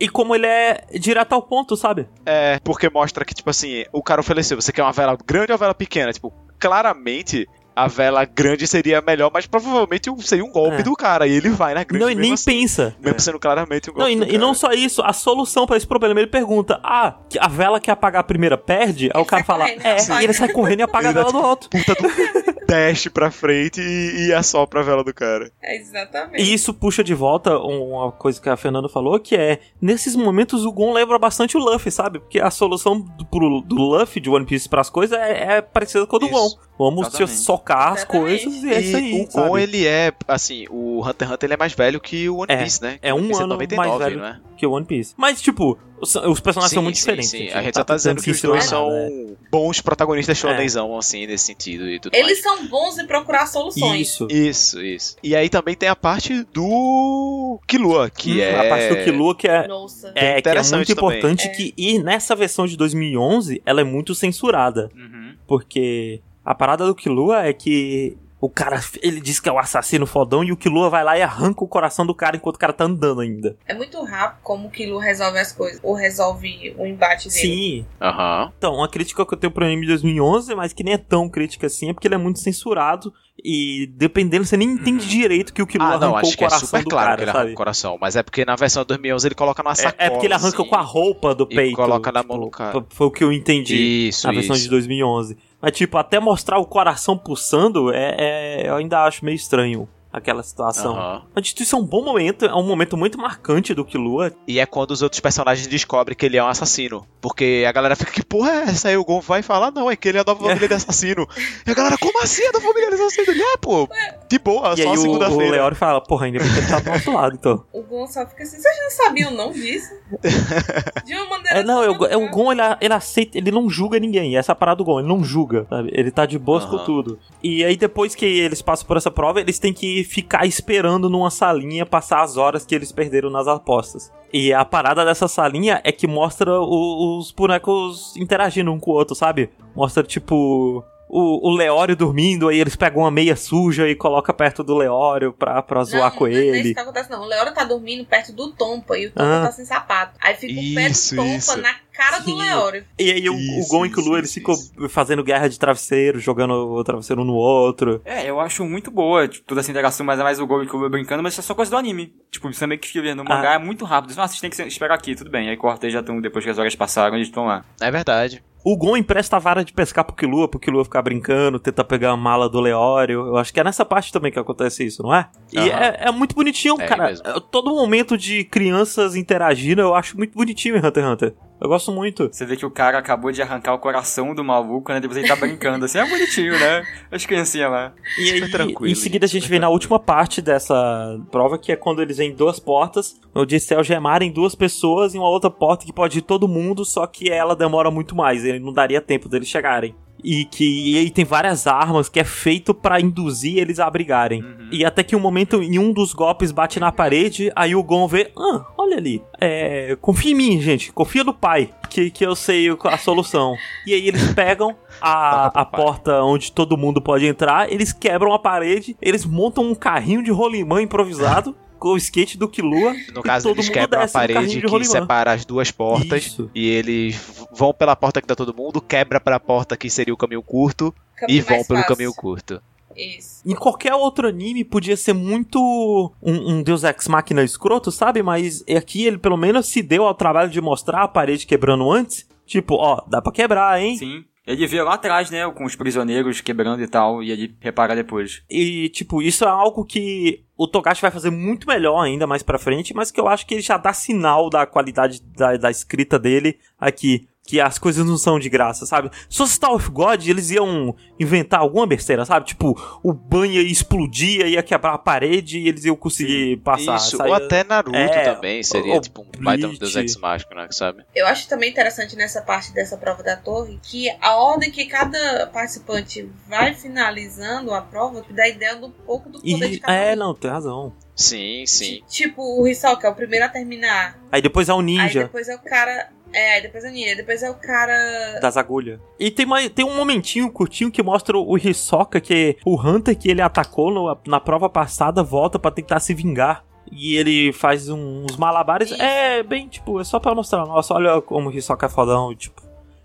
E como ele é direto ao ponto, sabe? É, porque mostra que, tipo assim, o cara ofereceu, você quer uma vela grande ou uma vela pequena? Tipo, claramente a vela grande seria melhor, mas provavelmente seria um golpe É. do cara. E ele vai na grande não, e nem assim, pensa. Mesmo sendo claramente um Não, golpe e, do e cara. não só isso, a solução pra esse problema, ele pergunta: Ah, que a vela que apagar a primeira perde? Aí o cara fala: correndo, É, apaga. e ele sai correndo e (laughs) apaga a vela do outro. Puta do (laughs) dash pra frente e, e assopra a vela do cara. É exatamente. E isso puxa de volta uma coisa que a Fernanda falou, que é, nesses momentos o Gon lembra bastante o Luffy, sabe? Porque a solução do, pro- do Luffy de One Piece pras coisas é, é parecida com a do Isso. Gon. Vamos Exatamente. socar as Exatamente. coisas e é isso aí, o Gon, sabe? ele é, assim, o Hunter x Hunter ele é mais velho que o One É, Piece, né? é um Piece ano 99, mais velho. não é? Que o One Piece. Mas, tipo, os, os personagens são muito sim, diferentes. Sim, a gente só tá dizendo que os dois são nada, é. bons protagonistas shonenzão, assim, nesse sentido e tudo Eles mais. são bons em procurar soluções. Isso. Isso, isso. E aí também tem a parte do Killua, que Hum, é... A parte do Killua que é, Nossa. é, que é interessante muito também. importante É. que e nessa versão de 2011 ela é muito censurada Uhum. porque a parada do Killua é que o cara ele diz que é o assassino fodão e o Killua vai lá e arranca o coração do cara enquanto o cara tá andando ainda. É muito rápido como o Kilo resolve as coisas. Ou resolve o embate dele. Sim. Aham. Então, uma crítica que eu tenho pro anime de 2011, mas que nem é tão crítica assim, é porque ele é muito censurado e dependendo você nem entende direito que o Killua Ah, não, arrancou acho o que é coração super do claro cara, que ele arranca sabe? o coração. Mas é porque na versão de 2011 ele coloca numa É, sacola. é porque ele arranca assim. com a roupa do e peito. coloca na tipo, mão do cara. Foi o que eu entendi. Isso, na versão isso. de 2011. Mas, tipo, até mostrar o coração pulsando, é, é- eu ainda acho meio estranho aquela situação. Mas, dito isso, é um bom momento, é um momento muito marcante do Killua. E é quando os outros personagens descobrem que ele é um assassino. Porque a galera fica, que porra é essa? Aí o Gon vai falar, não, é que ele é da (laughs) família de assassino. E a galera, como assim é da família de assassino? Ele é, pô, de boa, e só aí o, o segunda-feira. Leori fala, porra, ainda bem que ele tá do nosso lado, então. (laughs) O Gon só fica assim, vocês não sabiam não disso? (laughs) De uma maneira É, não, tão é, o- é. Gon, ele, ele aceita, ele não julga ninguém. Essa é a parada do Gon, ele não julga, sabe? Ele tá de boas com Aham. tudo. E aí, depois que eles passam por essa prova, eles têm que ficar esperando numa salinha passar as horas que eles perderam nas apostas. E a parada dessa salinha é que mostra o- os bonecos interagindo um com o outro, sabe? Mostra, tipo. O, o Leório dormindo, aí eles pegam uma meia suja e colocam perto do Leório pra, pra zoar não, com não é isso ele. que acontece, não. O Leora tá dormindo perto do Tompa e o Tompa Ah. tá sem sapato. Aí fica o pé do Isso, Tompa isso. na cara Sim. do Leório. E aí o, Isso, o Gon e o isso, Killua, eles isso, ficam fazendo guerra de travesseiro, jogando o travesseiro um no outro. É, eu acho muito boa tipo, toda essa interação, mas é mais o Gol que eu brincando, mas isso é só coisa do anime. Tipo, você meio que fica vendo, o mangá é muito rápido. Ah, vocês têm que esperar aqui, tudo bem. Aí corta e já estão, depois que as horas passaram, eles estão lá. É verdade. O Gon empresta a vara de pescar pro Killua, pro Killua ficar brincando, tentar pegar a mala do Leório. Eu acho que é nessa parte também que acontece isso, não é? E Aham. é, é muito bonitinho, É cara. mesmo. É, Todo momento de crianças interagindo, eu acho muito bonitinho em Hunter x Hunter. Eu gosto muito. Você vê que o cara acabou de arrancar o coração do maluco, né? Depois ele tá brincando, assim, é bonitinho, né? As criancinhas lá. E aí, tranquilo, em seguida a gente vem na última parte dessa prova, que é quando eles vêm em duas portas, onde se algemarem duas pessoas e uma outra porta que pode ir todo mundo, só que ela demora muito mais, ele não daria tempo deles chegarem. E que e aí tem várias armas que é feito pra induzir eles a brigarem. E até que um momento em um dos golpes bate na parede, aí o Gon vê, ah, olha ali, é, confia em mim, gente, confia no pai, que, que eu sei a solução. E aí eles pegam a, (laughs) a porta onde todo mundo pode entrar, eles quebram a parede, eles montam um carrinho de rolimã improvisado. (laughs) Com o skate do Killua. No e caso, todo eles quebram a parede de que separa as duas portas. Isso. E eles vão pela porta que tá todo mundo, quebra pra porta que seria o caminho curto e Caminho vão mais pelo fácil. caminho curto. Isso. Em qualquer outro anime podia ser muito um, um Deus Ex Machina escroto, sabe? Mas aqui ele pelo menos se deu ao trabalho de mostrar a parede quebrando antes. Tipo, ó, dá pra quebrar, hein? Sim. Ele vê lá atrás, né, com os prisioneiros quebrando e tal, e ele repara depois. E, tipo, isso é algo que o Togashi vai fazer muito melhor ainda mais pra frente, mas que eu acho que ele já dá sinal da qualidade da, da escrita dele aqui. Que as coisas não são de graça, sabe? Se fosse Star of God, eles iam inventar alguma besteira, sabe? Tipo, o banho ia explodir, ia quebrar a parede e eles iam conseguir passar. Isso, sabe? ou até Naruto É, também seria ou tipo um baita um. Deus Ex Machina, sabe? Eu acho também interessante nessa parte dessa prova da torre que a ordem que cada participante vai finalizando a prova dá ideia do pouco do poder de E, cada é, um. não, tem razão. Sim, sim. Tipo, o Hisoka é o primeiro a terminar. Aí depois é o Aí ninja depois é o cara. É, depois é o ninja. Depois é o cara. das agulhas. E tem, uma- tem um momentinho curtinho que mostra o Hisoka, que o Hunter que ele atacou no- na prova passada volta pra tentar se vingar. E ele faz um- uns malabares. Isso. É bem, tipo, é só pra mostrar. Nossa, olha como o Hisoka é fodão. Tipo,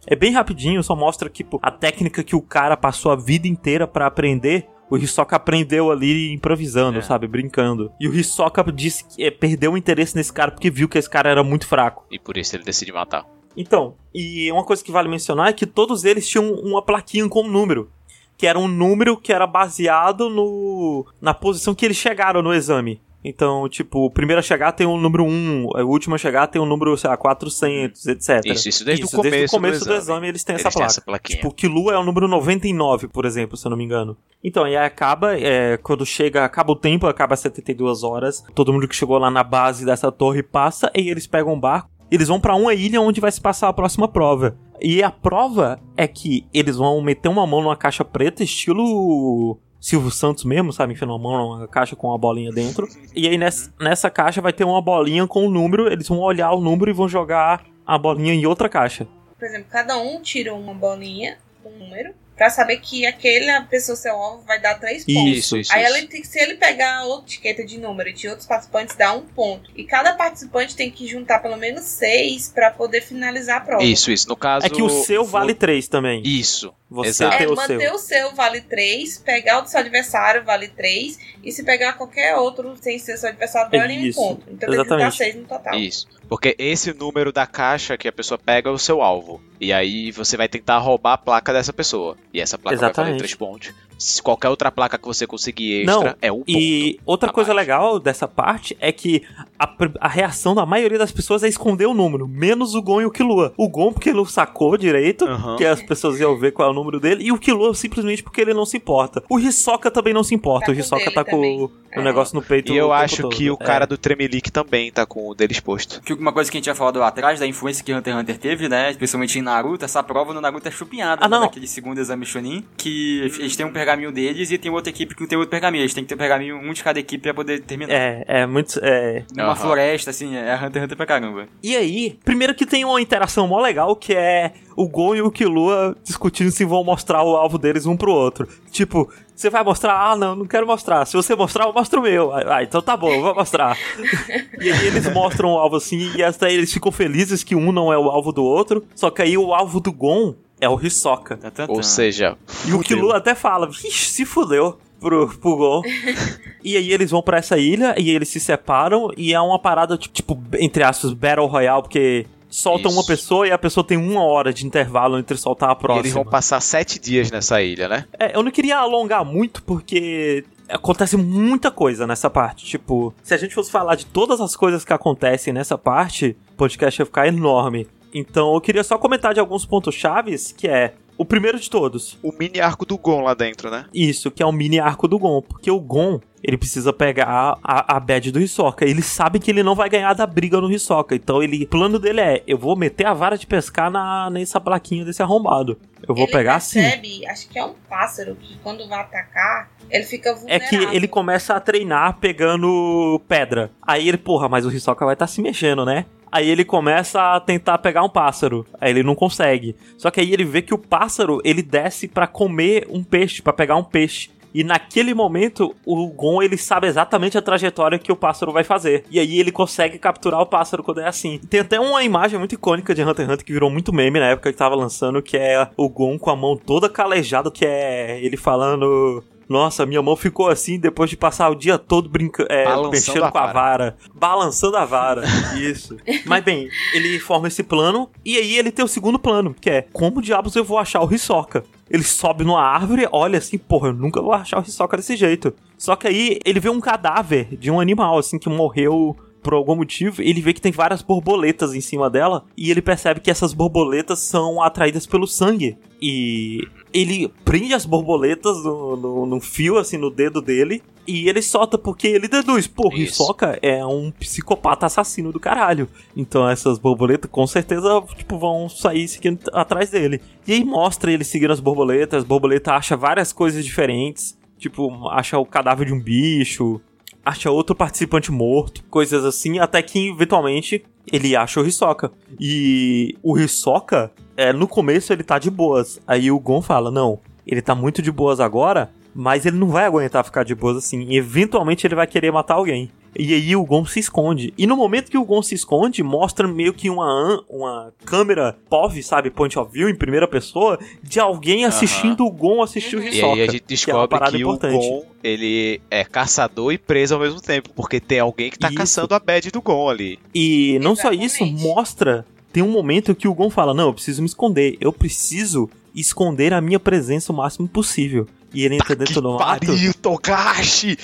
é bem rapidinho, só mostra que tipo, a técnica que o cara passou a vida inteira pra aprender. O Hisoka aprendeu ali improvisando, É. sabe? Brincando. E o Hisoka disse que é, perdeu o interesse nesse cara porque viu que esse cara era muito fraco. E por isso ele decide matar. Então, e uma coisa que vale mencionar é que todos eles tinham uma plaquinha com um número. Que era um número que era baseado no na posição que eles chegaram no exame. Então, tipo, o primeiro a chegar tem um número 1, o último a chegar tem um número, sei lá, 400, etc. Isso, isso desde o Desde o começo começo do do exame. exame eles têm Eles essa têm placa. essa plaquinha. Tipo, o Kilo é o número 99, por exemplo, se eu não me engano. Então, e aí acaba, é, quando chega, acaba o tempo, acaba 72 horas, todo mundo que chegou lá na base dessa torre passa, e eles pegam um barco, eles vão pra uma ilha onde vai se passar a próxima prova. E a prova é que eles vão meter uma mão numa caixa preta, estilo Silvio Santos mesmo, sabe? Enfiando uma mão numa caixa com uma bolinha dentro. E aí nessa, nessa caixa vai ter uma bolinha com um número, eles vão olhar o número e vão jogar a bolinha em outra caixa. Por exemplo, cada um tira uma bolinha, um número, pra saber que aquela pessoa, seu alvo, vai dar três pontos. Isso, isso. Aí ele tem- se ele pegar outra etiqueta de número de outros participantes, dá um ponto. E cada participante tem que juntar pelo menos seis pra poder finalizar a prova. Isso, isso. No caso. É que o seu vale 3 também. Isso. Você É, o manter seu. o seu vale 3, pegar o do seu adversário vale 3, e se pegar qualquer outro sem ser seu adversário, É vale um isso, ponto. Então tem que juntar exatamente. 6 no total. Isso. Porque esse número da caixa que a pessoa pega é o seu alvo. E aí você vai tentar roubar a placa dessa pessoa. E essa placa vai Exatamente. valer 3 pontos. Se qualquer outra placa que você conseguir extra Não, é um ponto. E outra coisa mais. legal dessa parte é que a, a reação da maioria das pessoas é esconder o número, menos o Gon e o Killua. O Gon porque ele não sacou direito, Aham. que as pessoas iam ver qual é o número dele, e o Killua simplesmente porque ele não se importa. O Hisoka também não se importa, Tá o Hisoka tá com também. o, o É. negócio no peito E eu o acho todo. que o É. cara do Tremelique também tá com o dele exposto. Que uma coisa que a gente tinha falado lá atrás, da influência que Hunter x Hunter teve, né? Especialmente em Naruto, essa prova no Naruto é chupinhada, Ah, né, não. Naquele segundo exame Chunin, que eles têm um pergaminho deles e tem outra equipe que não tem outro pergaminho. Eles têm que ter um pergaminho, um de cada equipe pra poder terminar. É, é muito. É. Numa Aham. floresta, assim, é Hunter x Hunter pra caramba. E aí, primeiro que tem uma interação mó legal que é o Gon e o Killua discutindo se vão mostrar o alvo deles um pro outro. Tipo, você vai mostrar? Ah, não, não quero mostrar. Se você mostrar, eu mostro o meu. Ah, então tá bom, eu vou mostrar. (laughs) e aí eles mostram o alvo assim e até eles ficam felizes que um não é o alvo do outro. Só que aí o alvo do Gon é o Hisoka. Tá, tá, Ou tá. seja, E o. Killua até fala, Ixi, se fudeu pro, pro Gon. (laughs) e aí eles vão pra essa ilha e eles se separam e é uma parada, tipo, tipo, entre aspas, Battle Royale, porque soltam Isso. uma pessoa e a pessoa tem uma hora de intervalo entre soltar a E próxima. eles vão passar sete dias nessa ilha, né? É, eu não queria alongar muito porque acontece muita coisa nessa parte. Tipo, se a gente fosse falar de todas as coisas que acontecem nessa parte, o podcast ia ficar enorme. Então eu queria só comentar de alguns pontos chaves, que é o primeiro de todos. O mini arco do Gon lá dentro, né? Isso, que é o mini arco do Gon. Porque o Gon, ele precisa pegar a, a badge do Hisoka. Ele sabe que ele não vai ganhar da briga no Hisoka. Então ele, o plano dele é: eu vou meter a vara de pescar na, nessa plaquinha desse arrombado. Eu vou ele pegar assim. percebe, acho que é um pássaro que quando vai atacar, ele fica É vulnerável. que ele começa a treinar pegando pedra. Aí ele, porra, mas o Hisoka vai estar se mexendo, né? Aí ele começa a tentar pegar um pássaro. Aí ele não consegue. Só que aí ele vê que o pássaro, ele desce pra comer um peixe, pra pegar um peixe. E naquele momento, o Gon, ele sabe exatamente a trajetória que o pássaro vai fazer. E aí ele consegue capturar o pássaro quando é assim. Tem até uma imagem muito icônica de Hunter x Hunter que virou muito meme na época que tava lançando, que é o Gon com a mão toda calejada, que é ele falando... Nossa, minha mão ficou assim depois de passar o dia todo brincando, é, mexendo a com a vara. vara. Balançando a vara. (laughs) Isso. Mas bem, ele forma esse plano e aí ele tem o segundo plano, que é como diabos eu vou achar o Hisoka? Ele sobe numa árvore, olha assim, porra, eu nunca vou achar o Hisoka desse jeito. Só que aí ele vê um cadáver de um animal, assim, que morreu por algum motivo, ele vê que tem várias borboletas em cima dela e ele percebe que essas borboletas são atraídas pelo sangue. E ele prende as borboletas no, no, no fio, assim, no dedo dele. E ele solta porque ele deduz, pô. Hisoka é um psicopata assassino do caralho. Então essas borboletas com certeza, tipo, vão sair seguindo atrás dele. E aí mostra ele seguindo as borboletas, as borboletas acha várias coisas diferentes. Tipo, acha o cadáver de um bicho, acha outro participante morto, coisas assim, até que eventualmente ele acha o Hisoka. E o Hisoka, é, no começo ele tá de boas. Aí o Gon fala: Não, ele tá muito de boas agora, mas ele não vai aguentar ficar de boas assim. E eventualmente ele vai querer matar alguém. E aí o Gon se esconde. E no momento que o Gon se esconde, mostra meio que uma, uma câmera POV, sabe? Point of view em primeira pessoa, de alguém assistindo o Gon assistir o E Hisoka. aí a gente que é uma descobre parada que, o importante. Gon, ele é caçador e preso ao mesmo tempo, porque tem alguém que tá Isso. caçando a bad do Gon ali. E não só isso, Exatamente. mostra. Tem um momento que o Gon fala: Não, eu preciso me esconder. Eu preciso esconder a minha presença o máximo possível. E ele entra dentro que do mato pariu, Togashi! e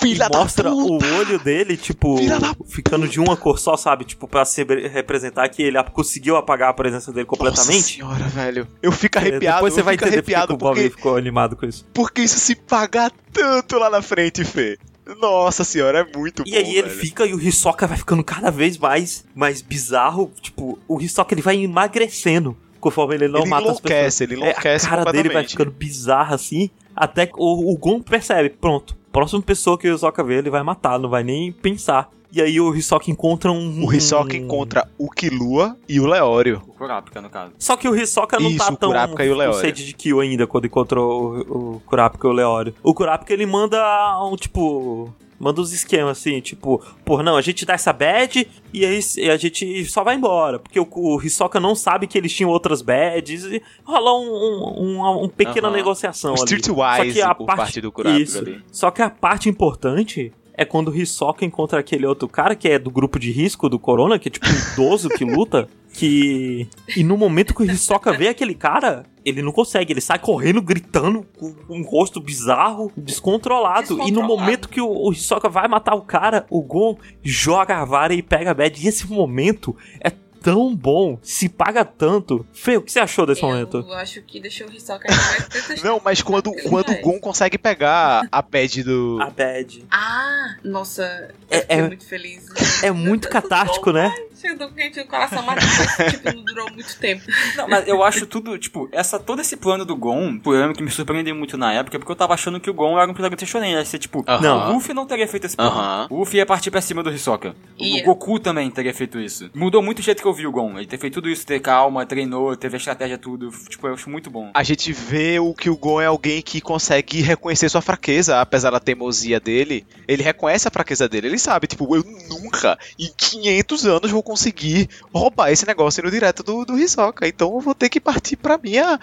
Filha da mostra o puta! olho dele, tipo, ficando de uma cor só, sabe? Tipo, pra se representar que ele conseguiu apagar a presença dele Nossa completamente. senhora, velho. Eu fico arrepiado, Depois você vai entender porque que arrepiado o Bob porque, ficou animado com isso. porque isso se paga tanto lá na frente, Fê. Nossa senhora, é muito E bom, aí ele velho. fica e o Hisoka vai ficando cada vez mais, mais bizarro. Tipo, o Hisoka ele vai emagrecendo conforme ele não Ele mata as pessoas. enlouquece, ele É, enlouquece a cara dele vai ficando bizarra assim, até que o, o Gon percebe, pronto, próxima pessoa que o Hisoka vê, ele vai matar, não vai nem pensar. E aí o Hisoka encontra um... O Hisoka encontra o Killua e o Leório. O Kurapika, no caso. Só que o Hisoka não Isso, tá o tão com sede de kill ainda quando encontrou o, o Kurapika e o Leório. O Kurapika ele manda um tipo... Manda uns esquemas assim, tipo, pô, não, a gente dá essa bad e aí a gente só vai embora. Porque o, o Hisoka não sabe que eles tinham outras bads e rola um, um, um, um pequena negociação Um ali. Streetwise por parte do Kurapika Isso. ali. Só que a parte importante é quando o Hisoka encontra aquele outro cara que é do grupo de risco do Corona, que é tipo um idoso que luta. Que. E no momento que o Hisoka vê aquele cara, ele não consegue. Ele sai correndo, gritando, com um rosto bizarro, descontrolado. E no Descontrolado. momento que o, o Hisoka vai matar o cara, o Gon joga a vara e pega a bad. E esse momento é tão bom, se paga tanto. Fê, o que você achou desse momento? Eu acho que deixou o Hisoka. Não, mas quando, quando o é. Gon consegue pegar a bad do. A bad. Ah, nossa, É- eu fiquei é- muito feliz. É muito catártico, né? Chegou quente no coração, mas depois, tipo, não durou muito tempo. Não, mas eu acho tudo, tipo, essa, todo esse plano do Gon, por exemplo, que me surpreendeu muito na época, porque eu tava achando que o Gon era um protagonista shonen, ia ser tipo, Aham. Não. o Luffy não teria feito esse plano. Aham. O Luffy ia partir pra cima do Hisoka. O Ia. Goku também teria feito isso. Mudou muito o jeito que eu vi o Gon. Ele ter feito tudo isso, ter calma, treinou, teve a estratégia, tudo. Tipo, eu acho muito bom. A gente vê o que o Gon é alguém que consegue reconhecer sua fraqueza, apesar da teimosia dele. Ele reconhece a fraqueza dele, ele sabe, tipo, eu nunca, em 500 anos, vou conseguir roubar esse negócio no direto do, do Hisoka. Então eu vou ter que partir pra minha.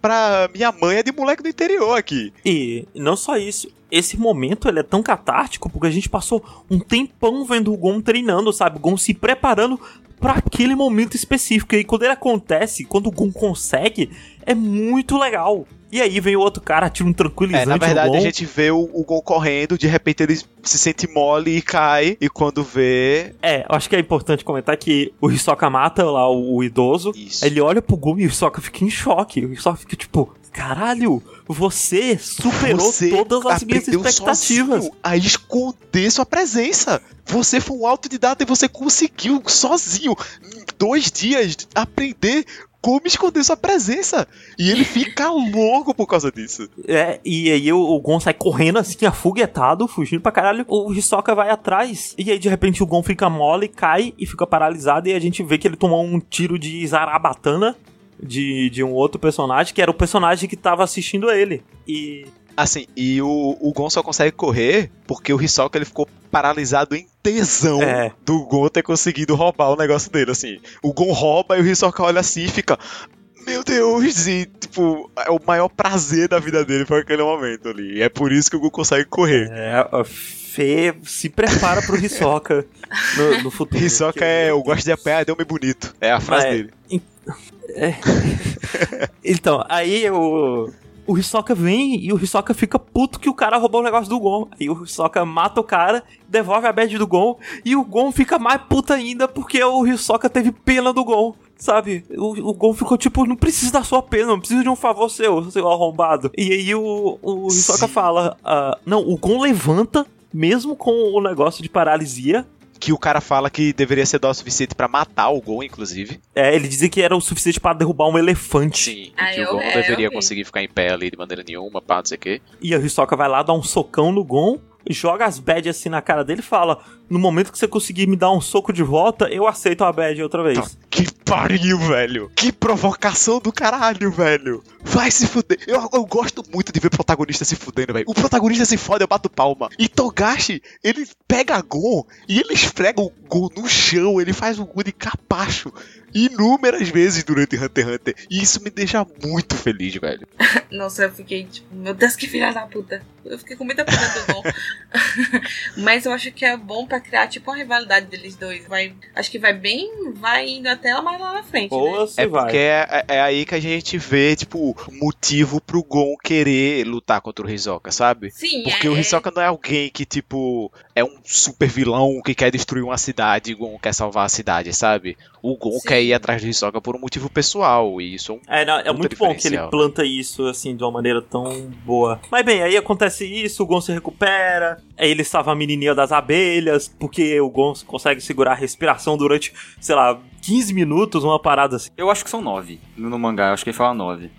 pra minha manha de moleque do interior aqui. E não só isso, esse momento ele é tão catártico porque a gente passou um tempão vendo o Gon treinando, sabe? O Gon se preparando pra aquele momento específico. E quando ele acontece, quando o Gon consegue, É muito legal. E aí vem o outro cara, tira um tranquilizante É, na verdade a gente vê o, o Gon correndo, de repente ele se sente mole e cai, e quando vê. É, eu acho que é importante comentar que o Hisoka mata lá o, o idoso. Isso. Ele olha pro Gon e o Hisoka fica em choque. O Hisoka fica tipo, caralho, você superou Você todas as minhas expectativas. a esconder sua presença. Você foi um autodidata e você conseguiu sozinho, em dois dias, aprender como esconder sua presença. E ele fica louco por causa disso. É, e aí o, o Gon sai correndo assim, afoguetado, fugindo pra caralho. O Hisoka vai atrás. E aí de repente o Gon fica mole, cai e fica paralisado. E a gente vê que ele tomou um tiro de Zarabatana de, de um outro personagem, que era o personagem que tava assistindo ele. E. Assim, e o, o Gon só consegue correr porque o Hisoka ele ficou paralisado em tesão É. do Gon ter conseguido roubar o negócio dele, assim. O Gon rouba e o Hisoka olha assim e fica... Meu Deus! E, tipo, é o maior prazer da vida dele foi aquele momento ali. E é por isso que o Gon consegue correr. É, a Fê se prepara pro Hisoka (laughs) no, no futuro. Hisoka Que- é... Eu gosto de apanhar, deu-me bonito. É a frase É. dele. (laughs) Então, aí o. O Hisoka vem e o Hisoka fica puto que o cara roubou o negócio do Gon. Aí o Hisoka mata o cara, devolve a badge do Gon, e o Gon fica mais puto ainda porque o Hisoka teve pena do Gon. Sabe? O, o Gon ficou tipo, não preciso da sua pena, não preciso de um favor seu, seu arrombado. E aí o, o Hisoka Sim. fala: ah, Não, o Gon levanta, mesmo com o negócio de paralisia. Que o cara fala que deveria ser dó o suficiente pra matar o Gon, inclusive. É, ele dizia que era o suficiente para derrubar um elefante. Sim. E Ah, que o eu- Gon não é, deveria conseguir ficar em pé ali de maneira nenhuma, pá, não sei o quê. E o Hisoka vai lá, dá um socão no Gon, joga as badges assim na cara dele e fala: No momento que você conseguir me dar um soco de volta, eu aceito a badge outra vez. Que pariu, velho. Que provocação do caralho, velho. Vai se fuder. Eu, eu gosto muito de ver protagonista se fudendo, velho. O protagonista se fode, eu bato palma. E Togashi, ele pega Gon e ele esfrega o Gon no chão. Ele faz o Gon de capacho inúmeras vezes durante Hunter x Hunter. E isso me deixa muito feliz, velho. (laughs) Nossa, eu fiquei tipo, meu Deus, que filha da puta. Eu fiquei com muita pena do Gon. (laughs) Mas eu acho que é bom pra criar tipo uma rivalidade deles dois. Vai, acho que vai bem, vai indo até mais lá na frente, né? Ou se É vai. porque é, é aí que a gente vê, tipo, motivo pro Gon querer lutar contra o Hisoka, sabe? Sim, Porque é, o Hisoka não é alguém que, tipo, é um super vilão que quer destruir uma cidade e o Gon quer salvar a cidade, sabe? O Gon Sim. quer ir atrás do Hisoka por um motivo pessoal, e isso é um É, não, é muito bom que ele planta isso assim de uma maneira tão boa. Mas bem, aí acontece isso, o Gon se recupera, aí ele salva a menininha das abelhas, porque o Gon consegue segurar a respiração durante, sei lá, 15 minutos, uma parada assim. Eu acho que são nove no, no mangá, eu acho que ele fala nove.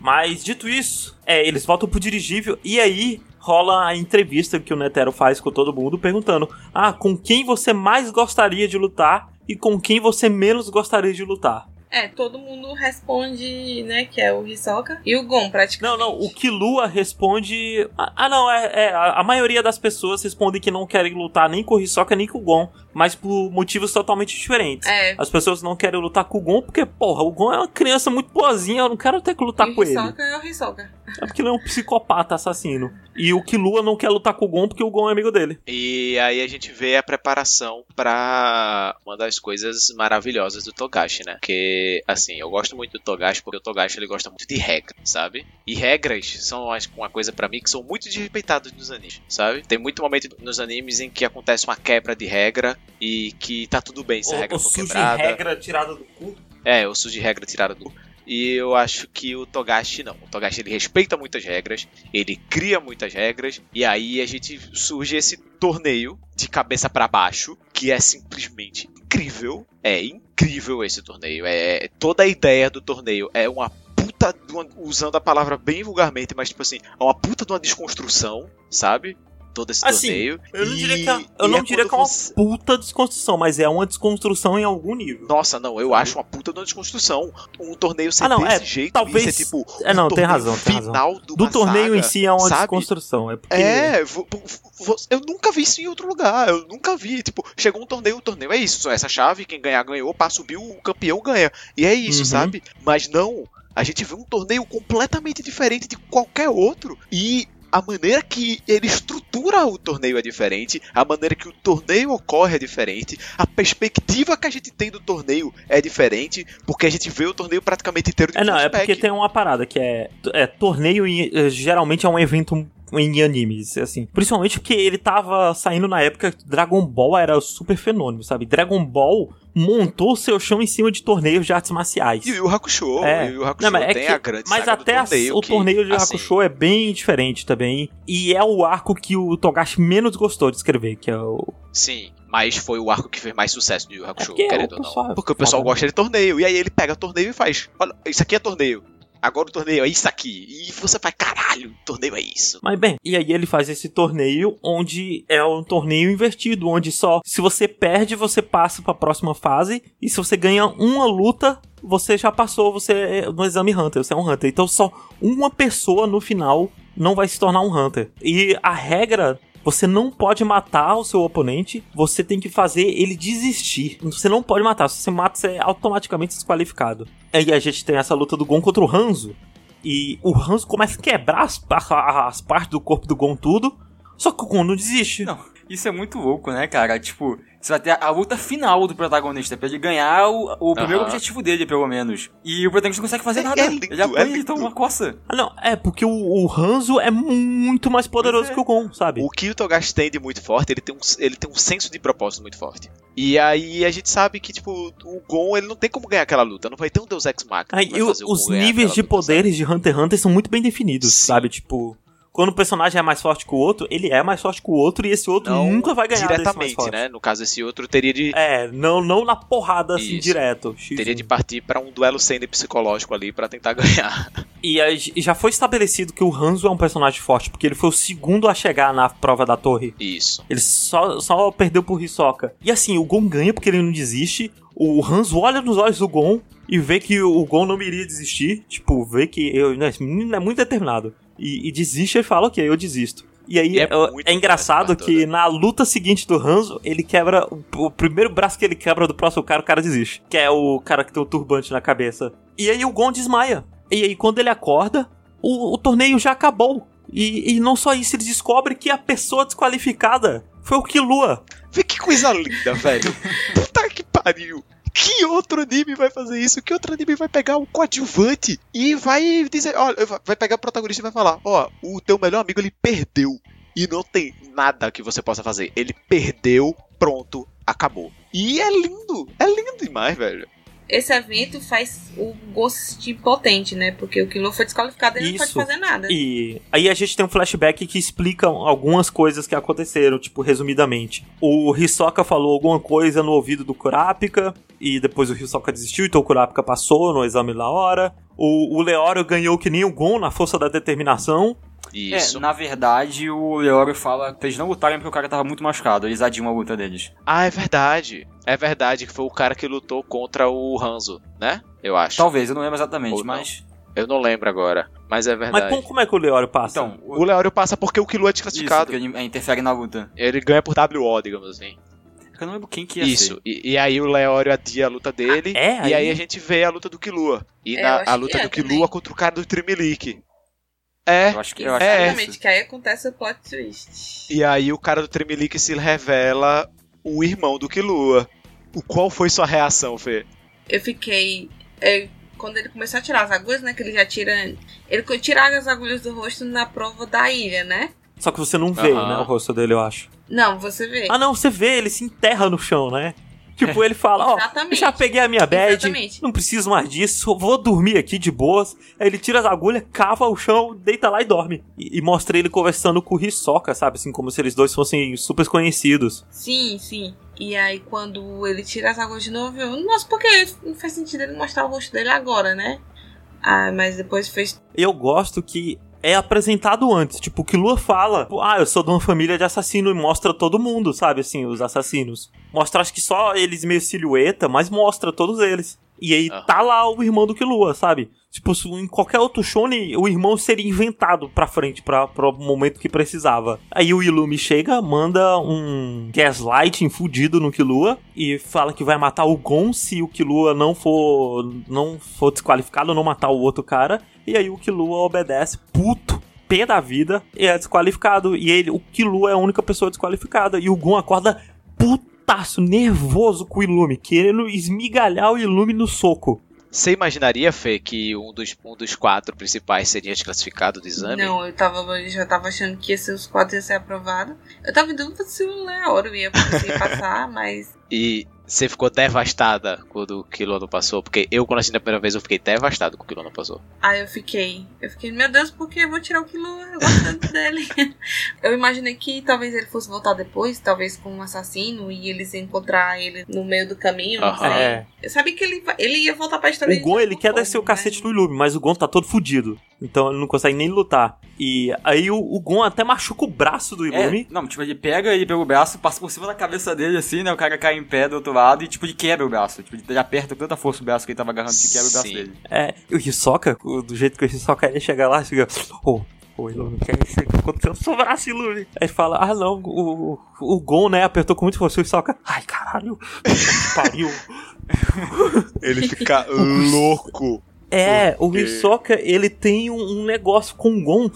Mas dito isso, é, eles voltam pro dirigível e aí rola a entrevista que o Netero faz com todo mundo perguntando: "Ah, com quem você mais gostaria de lutar e com quem você menos gostaria de lutar?" É, todo mundo responde, né, que é o Hisoka e o Gon, Não, praticamente. não, o Killua responde. Ah, ah, não, é, é, a maioria das pessoas respondem que não querem lutar nem com o Hisoka nem com o Gon, mas por motivos totalmente diferentes. É, As pessoas não querem lutar com o Gon porque, porra, o Gon é uma criança muito boazinha, eu não quero ter que lutar e com o ele. Hisoka é o Hisoka. É porque ele é um psicopata assassino. E o Killua não quer lutar com o Gon porque o Gon é amigo dele. E aí a gente vê a preparação pra uma das coisas maravilhosas do Togashi, né? Que, assim, eu gosto muito do Togashi porque o Togashi ele gosta muito de regras, sabe? E regras são uma coisa pra mim que são muito desrespeitadas nos animes, sabe? Tem muito momento nos animes em que acontece uma quebra de regra e que tá tudo bem se a regra o for quebrada. regra tirada do cu. É, o sujo de regra tirada do. E eu acho que o Togashi não. O Togashi ele respeita muitas regras, ele cria muitas regras, e aí a gente surge esse torneio de cabeça pra baixo, que é simplesmente incrível. É incrível esse torneio. É toda a ideia do torneio é uma puta uma- usando a palavra bem vulgarmente, mas tipo assim, é uma puta de uma desconstrução, sabe? Todo esse Assim, torneio. Eu não E- diria que é, eu não é diria que é uma você- puta desconstrução, mas é uma desconstrução em algum nível. Nossa, não, eu acho uma puta de uma desconstrução. Um torneio ser Ah, não, desse é, jeito, talvez- ser, tipo, é, não, um tem razão, tem razão. final de Do uma torneio saga, em si é uma sabe? desconstrução. É porque. É, eu nunca vi isso em outro lugar. Eu nunca vi. Tipo, chegou um torneio, o torneio é isso. Essa chave, quem ganhar ganhou, passa, subiu, o campeão ganha. E é isso, Uhum. sabe? Mas não. A gente vê um torneio completamente diferente de qualquer outro. E a maneira que ele estrutura o torneio é diferente, a maneira que o torneio ocorre é diferente, a perspectiva que a gente tem do torneio é diferente, porque a gente vê o torneio praticamente inteiro de É, não, é porque tem uma parada que é, é torneio eh, geralmente é um evento em animes, assim. Principalmente porque ele tava saindo na época que Dragon Ball era super fenômeno, sabe? Dragon Ball montou seu chão em cima de torneios de artes marciais. E o Hakusho, É. e o Hakusho Não, é tem que- a grande mas até torneio o que, torneio de assim, Hakusho é bem diferente também. E é o arco que o Togashi menos gostou de escrever, que é o. Sim, mas foi o arco que fez mais sucesso do Yu Hakusho, porque querendo o ou pessoal não. é Porque o pessoal foda. gosta de torneio, e aí ele pega torneio e faz, olha, isso aqui é torneio. Agora o torneio é isso aqui. E você faz, caralho, torneio é isso. Mas bem, e aí ele faz esse torneio onde é um torneio invertido, onde só se você perde, você passa pra próxima fase, e se você ganha uma luta, você já passou, você é no exame Hunter, você é um Hunter. Então só uma pessoa no final não vai se tornar um Hunter. E a regra você não pode matar o seu oponente, você tem que fazer ele desistir. Você não pode matar, se você mata, você é automaticamente desqualificado. Aí a gente tem essa luta do Gon contra o Hanzo. E o Hanzo começa a quebrar as, (laughs) as partes do corpo do Gon tudo. Só que o Gon não desiste. Não, isso é muito louco, né, cara? Tipo, você vai ter a luta final do protagonista pra ele ganhar o, o primeiro objetivo dele, pelo menos. E o protagonista não consegue fazer É- nada. é lindo, ele apanha é e toma uma coça. Ah, não, é porque o, o Hanzo é muito mais poderoso é. que o Gon, sabe? O que o Togashi tem de muito forte, ele tem, um, ele tem um senso de propósito muito forte. E aí a gente sabe que, tipo, o Gon, ele não tem como ganhar aquela luta. Não vai ter um Deus Ex Machina. Aí, e fazer o os níveis de sabe? poderes de Hunter x Hunter são muito bem definidos, Sim. sabe? Tipo, quando o personagem é mais forte que o outro, ele é mais forte que o outro e esse outro Não nunca vai ganhar diretamente, né? No caso, esse outro teria de, É, não, não na porrada assim Isso. direto. X1. teria de partir pra um duelo sendo psicológico ali pra tentar (laughs) ganhar. E aí, já foi estabelecido que o Hanzo é um personagem forte, porque ele foi o segundo a chegar na prova da torre. Isso. Ele só, só perdeu pro Hisoka. E assim, o Gon ganha porque ele não desiste. O Hanzo olha nos olhos do Gon e vê que o Gon não iria desistir. Tipo, vê que eu, né, esse menino é muito determinado. E, e desiste e fala, ok, eu desisto. E aí E é é, é engraçado que parte na luta seguinte do Hanzo, ele quebra. O, o primeiro braço que ele quebra do próximo cara, o cara desiste. Que é o cara que tem o turbante na cabeça. E aí o Gon desmaia. E aí quando ele acorda, o, o torneio já acabou. E, e não só isso, ele descobre que a pessoa desqualificada foi o Killua. Vê que coisa linda, velho. (laughs) Puta que pariu. Que outro anime vai fazer isso? Que outro anime vai pegar o coadjuvante e vai dizer, olha, vai pegar o protagonista e vai falar, ó, o teu melhor amigo ele perdeu e não tem nada que você possa fazer. Ele perdeu, pronto, acabou. E é lindo, é lindo demais, velho. Esse evento faz o se sentir impotente, né? Porque o Killua foi desqualificado e ele não pode fazer nada. E aí a gente tem um flashback que explica algumas coisas que aconteceram, tipo, resumidamente. O Hisoka falou alguma coisa no ouvido do Kurapika, e depois o Hisoka desistiu, então o Kurapika passou no exame na hora. O, o Leório ganhou que nem o Gon na força da determinação. Isso. É, na verdade, o Leório fala pra eles não lutarem porque o cara tava muito machucado. Eles adiam a luta deles. Ah, é verdade. É verdade que foi o cara que lutou contra o Hanzo, né? Eu acho. Talvez, eu não lembro exatamente, Ou não. mas. Eu não lembro agora, mas é Mas verdade. como, como é que o Leório passa? Então, O Leório passa porque o Killua é isso, desclassificado. porque ele é, interfere na luta. Ele ganha por WO, digamos assim. Eu não lembro quem que ia Isso. ser. E, e aí o Leório adia a luta dele. Ah, é? E aí Aí- a gente vê a luta do Killua. E É, na- a que luta é do Killua também. contra o cara do Trimelique. É. Eu acho que, eu acho que é Exatamente, que aí acontece o plot twist. E aí o cara do Trimelique se revela o irmão do Killua. O qual foi sua reação, Fê? Eu fiquei. é, quando ele começou a tirar as agulhas, né? Que ele já tira. Ele co- tira as agulhas do rosto na prova da ilha, né? Só que você não vê, né, o rosto dele, eu acho. Não, você vê. Ah, não, você vê, ele se enterra no chão, né? Tipo, ele fala, ó, Exatamente. já peguei a minha bad, Exatamente. não preciso mais disso, vou dormir aqui de boas. Aí ele tira as agulhas, cava o chão, deita lá e dorme. E, e mostra ele conversando com o Hisoka, sabe? Assim, como se eles dois fossem super conhecidos. Sim, sim. E aí quando ele tira as agulhas de novo, eu. Nossa, porque não faz sentido ele mostrar o rosto dele agora, né? Ah, mas depois fez. Eu gosto que é apresentado antes. Tipo, o Killua fala, ah, eu sou de uma família de assassino e mostra todo mundo, sabe? Assim, os assassinos. Mostra, acho que só eles meio silhueta, mas mostra todos eles. E aí Aham. tá lá o irmão do Killua, sabe? Tipo, em qualquer outro shonen, o irmão seria inventado pra frente, pra, pro momento que precisava. Aí o Ilumi chega, manda um gaslighting fudido no Killua e fala que vai matar o Gon se o Killua não for, não for desqualificado ou não matar o outro cara. E aí o Killua obedece, puto. pé da vida e é desqualificado. E ele, o Killua é a única pessoa desqualificada. E o Gon acorda putaço, nervoso com o Ilume, querendo esmigalhar o Ilume no soco. Você imaginaria, Fê, que um dos, um dos quatro principais seria desclassificado do exame? Não, eu tava, eu já tava achando que ia ser os quatro ia ser aprovado. Eu tava em dúvida se o Leoro ia conseguir (laughs) passar, mas. E você ficou devastada quando o não passou? Porque eu, quando assisti a primeira vez, eu fiquei devastado com o não passou. Aí eu fiquei. Eu fiquei, meu Deus, por que eu vou tirar o Killua? Eu gosto tanto (laughs) dele. eu imaginei que talvez ele fosse voltar depois, talvez com um assassino, e eles iam encontrar ele no meio do caminho, não Aham. sei. É. Eu sabia que ele, ele ia voltar pra história O Gon, ele quer descer o né? cacete no Ilume, mas o Gon tá todo fudido. Então ele não consegue nem lutar. E aí o, o Gon até machuca o braço do É, Ilume. não, tipo, ele pega ele pelo braço, passa por cima da cabeça dele, assim, né? O cara cai em pé do outro lado e, tipo, ele quebra o braço. Tipo, ele aperta com tanta força o braço que ele tava agarrando que quebra o braço Sim. dele. É, e o Hisoka, o- do jeito que o Hisoka ele chega lá, chega. Ô, ô, Ilume, o que é isso que aconteceu braço, Ilume? Aí fala, ah não, o, o Gon, né, apertou com muito força o Hisoka. (laughs) Ai, caralho, que pariu. (laughs) Ele fica (laughs) louco. É, o Hisoka, ele tem um, um negócio com o Gon.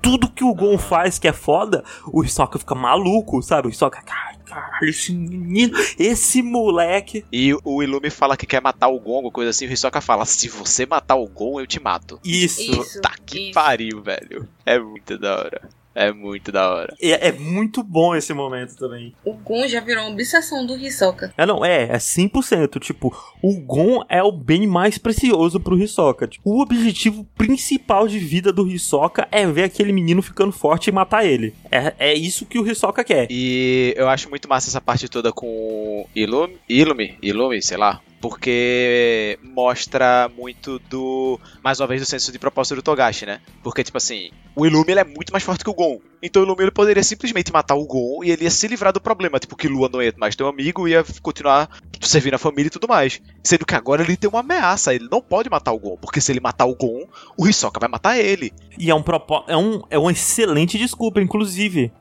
Tudo que o Gon faz que é foda, o Hisoka fica maluco, sabe? O Hisoka, caralho, caralho, esse menino, esse moleque. E o Ilume fala que quer matar o Gon, alguma coisa assim. O Hisoka fala: Se você matar o Gon, eu te mato. Isso. Isso. Tá que isso. pariu, velho. É muito da hora. É muito da hora. É, é muito bom esse momento também. O Gon já virou uma obsessão do Hisoka. É, não, é, é 100%. Tipo, o Gon é o bem mais precioso pro Hisoka. Tipo, o objetivo principal de vida do Hisoka é ver aquele menino ficando forte e matar ele. É, é isso que o Hisoka quer. E eu acho muito massa essa parte toda com Ilume, Ilume, Ilume, sei lá, porque mostra muito do, mais uma vez, do senso de propósito do Togashi, né? Porque, tipo assim, o Ilume ele é muito mais forte que o Gon. Então o Ilume ele poderia simplesmente matar o Gon e ele ia se livrar do problema. Tipo, que Lua não ia mais ter um amigo, ia continuar servindo a família e tudo mais. Sendo que agora ele tem uma ameaça, ele não pode matar o Gon, porque se ele matar o Gon, o Hisoka vai matar ele. E é um é um é uma excelente desculpa, inclusive.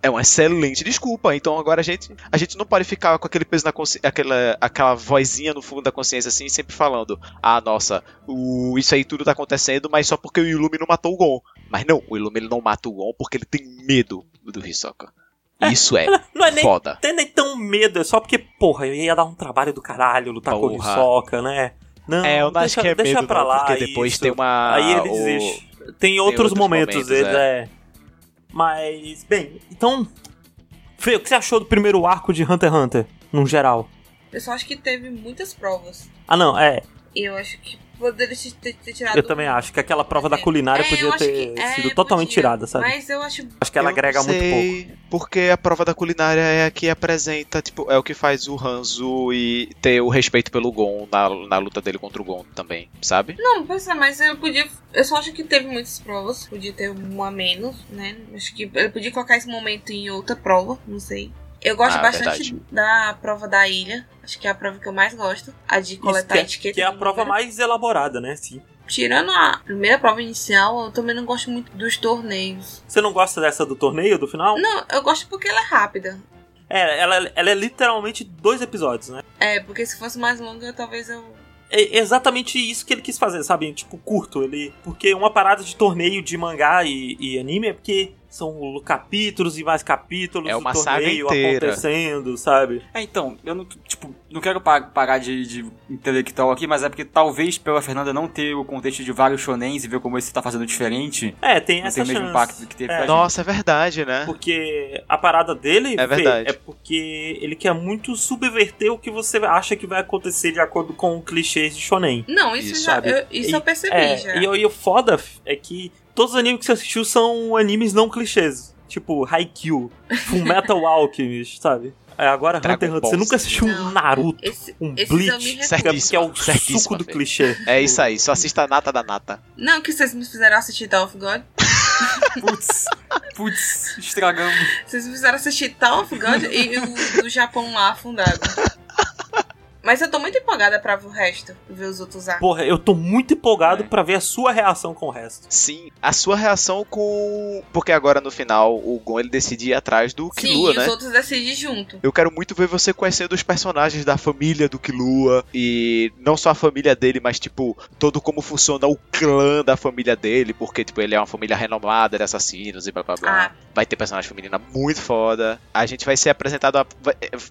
É uma excelente desculpa. Então agora a gente, a gente não pode ficar com aquele peso na consciência, aquela, aquela vozinha no fundo da consciência assim, sempre falando: "Ah, nossa, o, isso aí tudo tá acontecendo, mas só porque o Illumin não matou o Gon". Mas não, o Illumin ele não mata o Gon porque ele tem medo do Hisoka. Isso é (laughs) Não é nem, foda. tem nem tão medo, é só porque, porra, eu ia dar um trabalho do caralho lutar com o Porra. Hisoka, né? Não, É, eu não acho deixa, que é deixa medo pra não, lá porque depois isso. tem uma Aí ele o- desiste. Tem outros, outros momentos, momentos, eles é. Mas, bem, então. Fê, o que você achou do primeiro arco de Hunter x Hunter, no geral? Eu só acho que teve muitas provas. Ah, não, é. Eu acho que poderia ter, ter tirado. Eu também acho que aquela prova da culinária É, eu podia ter que- é, sido totalmente podia, tirada, sabe? Mas eu acho. Acho que ela Eu agrega não muito pouco. Porque a prova da culinária é a que apresenta, tipo, é o que faz o Hanzo e ter o respeito pelo Gon na, na luta dele contra o Gon também, sabe? Não, pois é, mas eu podia. Eu só acho que teve muitas provas. Podia ter uma a menos, né? Acho que ele podia colocar esse momento em outra prova, não sei. Eu gosto Ah, bastante verdade. da prova da ilha. Acho que é a prova que eu mais gosto. A de coletar é, etiqueta. que é a prova número. mais elaborada, né? Sim. Tirando a primeira prova inicial, eu também não gosto muito dos torneios. Você não gosta dessa do torneio, do final? Não, eu gosto porque ela é rápida. É, ela, ela é literalmente dois episódios, né? É, porque se fosse mais longa, talvez eu. É exatamente isso que ele quis fazer, sabe? Tipo, curto. Ele. Porque uma parada de torneio de mangá e, e anime é porque são capítulos e mais capítulos É do uma saga torneio inteira. acontecendo, sabe? É, então, eu não, tipo, não quero pa- parar de, de intelectual aqui, mas é porque talvez pela Fernanda não ter o contexto de vários shonens e ver como esse tá fazendo diferente, É, tem essa tem o mesmo chance. impacto que teve É. pra gente. Nossa, é verdade, né? Porque a parada dele É Fê, verdade. é porque ele quer muito subverter o que você acha que vai acontecer de acordo com clichês de shonen. Não, isso, Isso, já. sabe? Eu, isso E- eu percebi É, já. e, e o foda é que todos os animes que você assistiu são animes não clichês. Tipo, Haikyuu, Full Metal (laughs) Alchemist, sabe? É, agora Dragon Hunter x Hunter. Você nunca assistiu um. Naruto, Esse, um Bleach, que é o Certíssimo, suco do clichê. É isso aí, só assista a nata da nata. Não, que vocês me fizeram assistir Tower of God. (laughs) Putz, putz, estragamos. Vocês me fizeram assistir Tower of God e o do Japão lá afundado. Mas eu tô muito empolgada pra ver o resto, ver os outros arcos. Porra, eu tô muito empolgado É. pra ver a sua reação com o resto. Sim, a sua reação com. Porque agora no final o Gon ele decide ir atrás do Sim, Killua, e né? os outros decidem junto. Eu quero muito ver você conhecendo os personagens da família do Killua e não só a família dele, mas tipo todo como funciona o clã da família dele, porque tipo ele é uma família renomada de assassinos e blá blá blá. Ah. Vai ter personagem feminina muito foda. A gente vai ser apresentado a...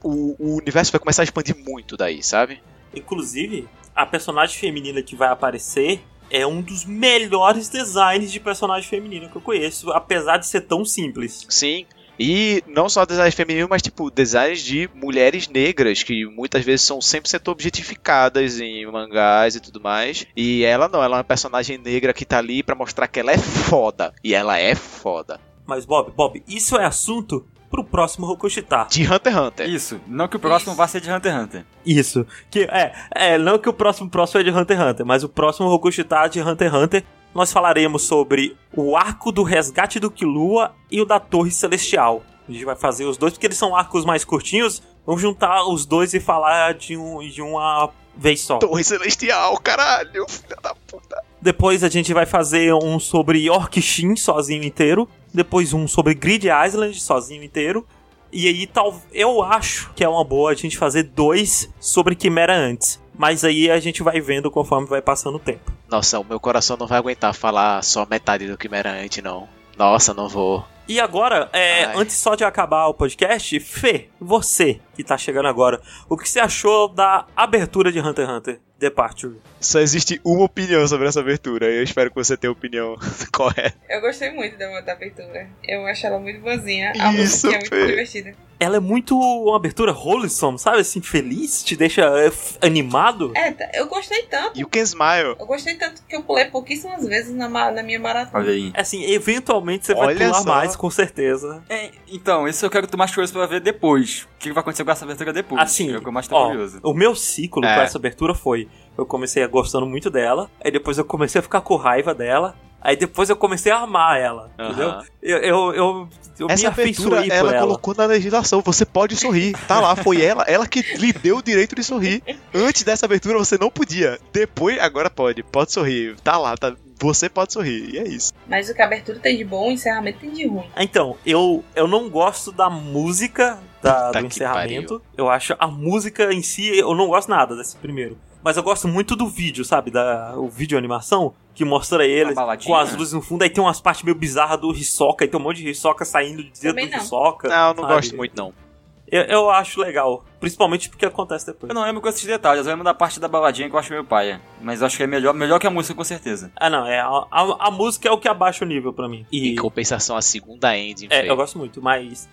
o, o universo vai começar a expandir muito daí, sabe? Inclusive, a personagem feminina que vai aparecer é um dos melhores designs de personagem feminina que eu conheço, apesar de ser tão simples. Sim. E não só designs femininos, mas tipo designs de mulheres negras que muitas vezes são 100% objetificadas em mangás e tudo mais. E ela não, ela é uma personagem negra que tá ali pra mostrar que ela é foda. E ela é foda. Mas, Bob, Bob, isso é assunto pro próximo Rokushita. De Hunter x Hunter. Isso. Não que o próximo Isso. vá ser de Hunter x Hunter. Isso. Que é, é, não que o próximo próximo é de Hunter x Hunter, mas o próximo Rokushita de Hunter x Hunter, nós falaremos sobre o arco do resgate do Killua e o da Torre Celestial. A gente vai fazer os dois porque eles são arcos mais curtinhos. Vamos juntar os dois e falar de, um, de uma vez só. Torre Celestial, caralho, filha da puta. Depois a gente vai fazer um sobre Yorkshin sozinho inteiro. Depois um sobre Grid Island sozinho inteiro. E aí tal, eu acho que é uma boa a gente fazer dois sobre Quimera antes. Mas aí a gente vai vendo conforme vai passando o tempo. Nossa, o meu coração não vai aguentar falar só metade do que era antes, não. Nossa, não vou. E agora, é, antes só de acabar o podcast, Fê, você que tá chegando agora, o que você achou da abertura de Hunter x Hunter Departure? Só existe uma opinião sobre essa abertura. E eu espero que você tenha a opinião (laughs) correta. Eu gostei muito da, da abertura. Eu acho ela muito boazinha. Isso, A música é muito Fê. divertida. Ela é muito uma abertura wholesome, sabe? Assim, feliz, te deixa é, animado. É, tá- eu gostei tanto. You can smile. Eu gostei tanto que eu pulei pouquíssimas vezes na, na minha maratona. Olha aí. Assim, eventualmente você vai Olha pular só. mais, com certeza. É, então, isso eu quero tomar curioso pra ver depois. O que vai acontecer com essa abertura depois? Assim, é o que eu mais tô ó, curioso. o meu ciclo É. com essa abertura foi: eu comecei gostando muito dela, aí depois eu comecei a ficar com raiva dela, aí depois eu comecei a amar ela, Aham. entendeu? Eu, eu, eu, eu me Essa afeiçoei por ela ela. colocou na legislação. Você pode sorrir. Tá lá, foi ela, ela que lhe deu o direito de sorrir. Antes dessa abertura você não podia. Depois, agora pode. Pode sorrir. Tá lá, tá. Você pode sorrir. E é isso. Mas o que a abertura tem de bom, o encerramento tem de ruim. Então, eu, eu não gosto da música da- do encerramento. Eu acho a música em si, eu não gosto nada desse primeiro. Mas eu gosto muito do vídeo, sabe? Da, o vídeo animação, que mostra ele com as luzes no fundo. Aí tem umas partes meio bizarras do Hisoka, aí tem um monte de Hisoka saindo de dentro Também do não. Hisoka. Não, eu não sabe? gosto muito, não. Eu, eu acho legal. Principalmente porque acontece depois. Eu não lembro com esses detalhes, eu lembro da parte da baladinha que eu acho meio paia. Mas eu acho que é melhor, melhor que a música, com certeza. Ah, não, é. A, a, a música é o que abaixa o nível pra mim. E. Em compensação, a segunda ending É, foi eu gosto muito, mas.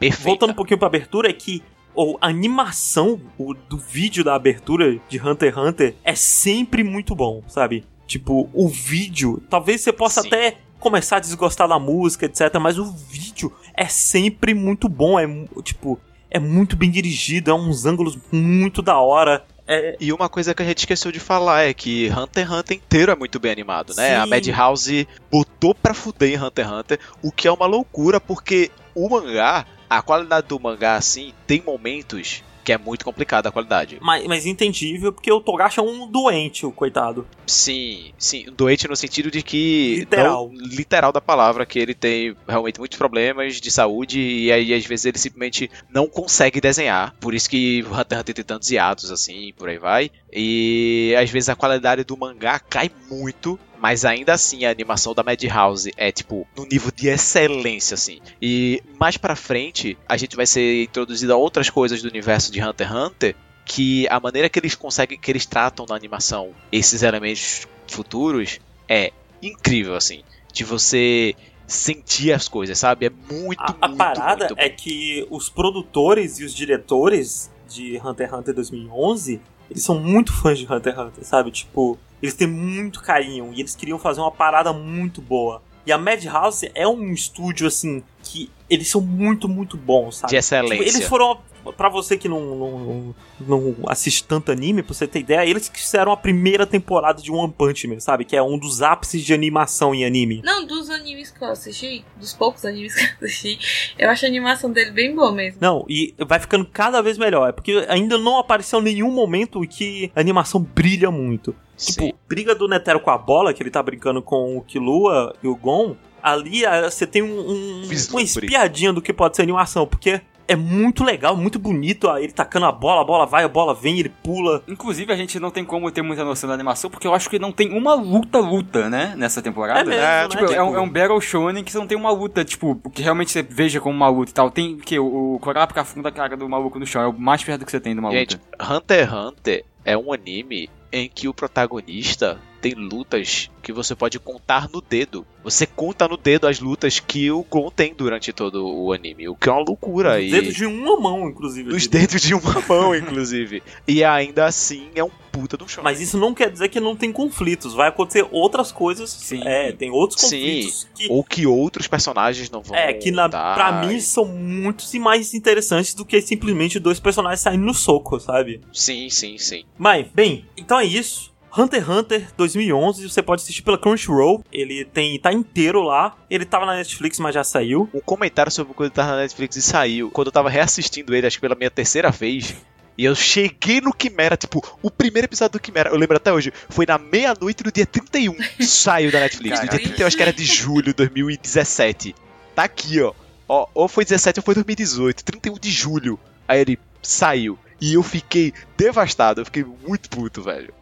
perfeita. Voltando um pouquinho pra abertura, é que ou, a animação o- do vídeo da abertura de Hunter x Hunter é sempre muito bom, sabe? Tipo, o vídeo, talvez você possa Sim. até começar a desgostar da música, etc, mas o vídeo é sempre muito bom, é tipo, é muito bem dirigido, é uns ângulos muito da hora. É, E uma coisa que a gente esqueceu de falar é que Hunter x Hunter inteiro é muito bem animado, né? Sim. A Madhouse botou pra fuder em Hunter x Hunter, o que é uma loucura, porque o mangá, a qualidade do mangá, assim, tem momentos que é muito complicada a qualidade. mas, mas entendível, porque o Togashi é um doente, o coitado. Sim, sim, doente no sentido de que. Literal. não- literal da palavra, que ele tem realmente muitos problemas de saúde e aí às vezes ele simplesmente não consegue desenhar. Por isso que x Hunter tem tantos hiatos assim, por aí vai. E às vezes a qualidade do mangá cai muito. Mas ainda assim a animação da Madhouse é tipo no nível de excelência assim. E mais pra frente a gente vai ser introduzido a outras coisas do universo de Hunter x Hunter que a maneira que eles conseguem, que eles tratam na animação esses elementos futuros é incrível, assim. De você sentir as coisas, sabe? É muito, A, a muito, parada muito é que os produtores e os diretores de Hunter x Hunter 2011, eles são muito fãs de Hunter x Hunter, sabe? Tipo, eles têm muito carinho e eles queriam fazer uma parada muito boa. E a Madhouse é um estúdio, assim, que eles são muito, muito bons, sabe? De excelência. Tipo, eles foram. Pra você que não, não, não assiste tanto anime, pra você ter ideia, eles que fizeram a primeira temporada de One Punch Man, sabe? Que é um dos ápices de animação em anime. Não, dos animes que eu assisti, dos poucos animes que eu assisti, eu acho a animação dele bem boa mesmo. Não, e vai ficando cada vez melhor. É porque ainda não apareceu nenhum momento em que a animação brilha muito. Sim. Tipo, briga do Netero com a bola, que ele tá brincando com o Killua e o Gon. Ali ah, você tem um, um- uma espiadinha do que pode ser animação, porque é muito legal, muito bonito. ah, Ele tacando a bola, a bola vai, a bola vem, ele pula. Inclusive, a gente não tem como ter muita noção da animação, porque eu acho que não tem uma luta-luta, né? Nessa temporada. É mesmo, É, né? Tipo, é, um, Tipo, é um Battle Shonen que você não tem uma luta, tipo, que realmente você veja como uma luta e tal. Tem que o, o Kurapika afunda a cara do maluco no chão. É o mais perto que você tem de uma Gente, luta. Hunter x Hunter é um anime em que o protagonista tem lutas que você pode contar no dedo. Você conta no dedo as lutas que o Gon tem durante todo o anime, o que é uma loucura. Os e... dedos de uma mão, inclusive. Nos dedos de uma (laughs) mão, inclusive. e ainda assim é um puta de um show. Mas isso não quer dizer que não tem conflitos. Vai acontecer outras coisas. Sim. É, tem outros Sim. conflitos que Ou que outros personagens não vão É, que na, dar. pra mim são muitos e mais interessantes do que simplesmente dois personagens saindo no soco, sabe? Sim, sim, sim. Mas, bem, então é isso. Hunter x Hunter 2011, você pode assistir pela Crunchyroll. Ele tem tá inteiro lá. Ele tava na Netflix, mas já saiu. Um comentário sobre quando ele tava na Netflix e saiu. Quando eu tava reassistindo ele, acho que pela minha terceira vez. E eu cheguei no Quimera, tipo, o primeiro episódio do Quimera, eu lembro até hoje, foi na meia-noite do dia 31. (laughs) Saiu da Netflix. No dia Caralho. 31, acho que era de julho de 2017. Tá aqui, ó. ó. Ou foi 17 ou foi 2018. 31 de julho. Aí ele saiu. E eu fiquei devastado. Eu fiquei muito puto, velho.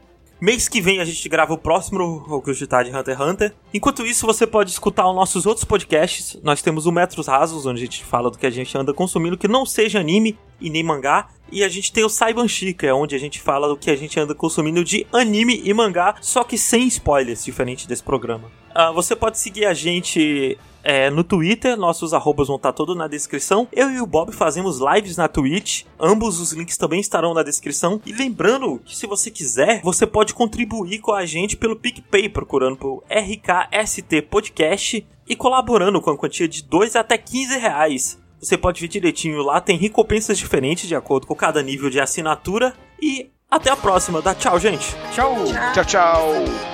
Mês que vem a gente grava o próximo Rokushita de Hunter x Hunter. Enquanto isso, você pode escutar os nossos outros podcasts. Nós temos o Metros Rasos, onde a gente fala do que a gente anda consumindo, que não seja anime e nem mangá. E a gente tem o Saibanshi, que é onde a gente fala do que a gente anda consumindo de anime e mangá, só que sem spoilers, diferente desse programa. Ah, você pode seguir a gente é, no Twitter, nossos arrobas vão estar todos na descrição. Eu e o Bob fazemos lives na Twitch, ambos os links também estarão na descrição. E lembrando que se você quiser, você pode contribuir com a gente pelo PicPay, procurando por RKST Podcast e colaborando com a quantia de 2 até 15 reais. Você pode ver direitinho lá, tem recompensas diferentes de acordo com cada nível de assinatura. E até a próxima, dá tchau, gente! Tchau! Tchau, tchau. 忘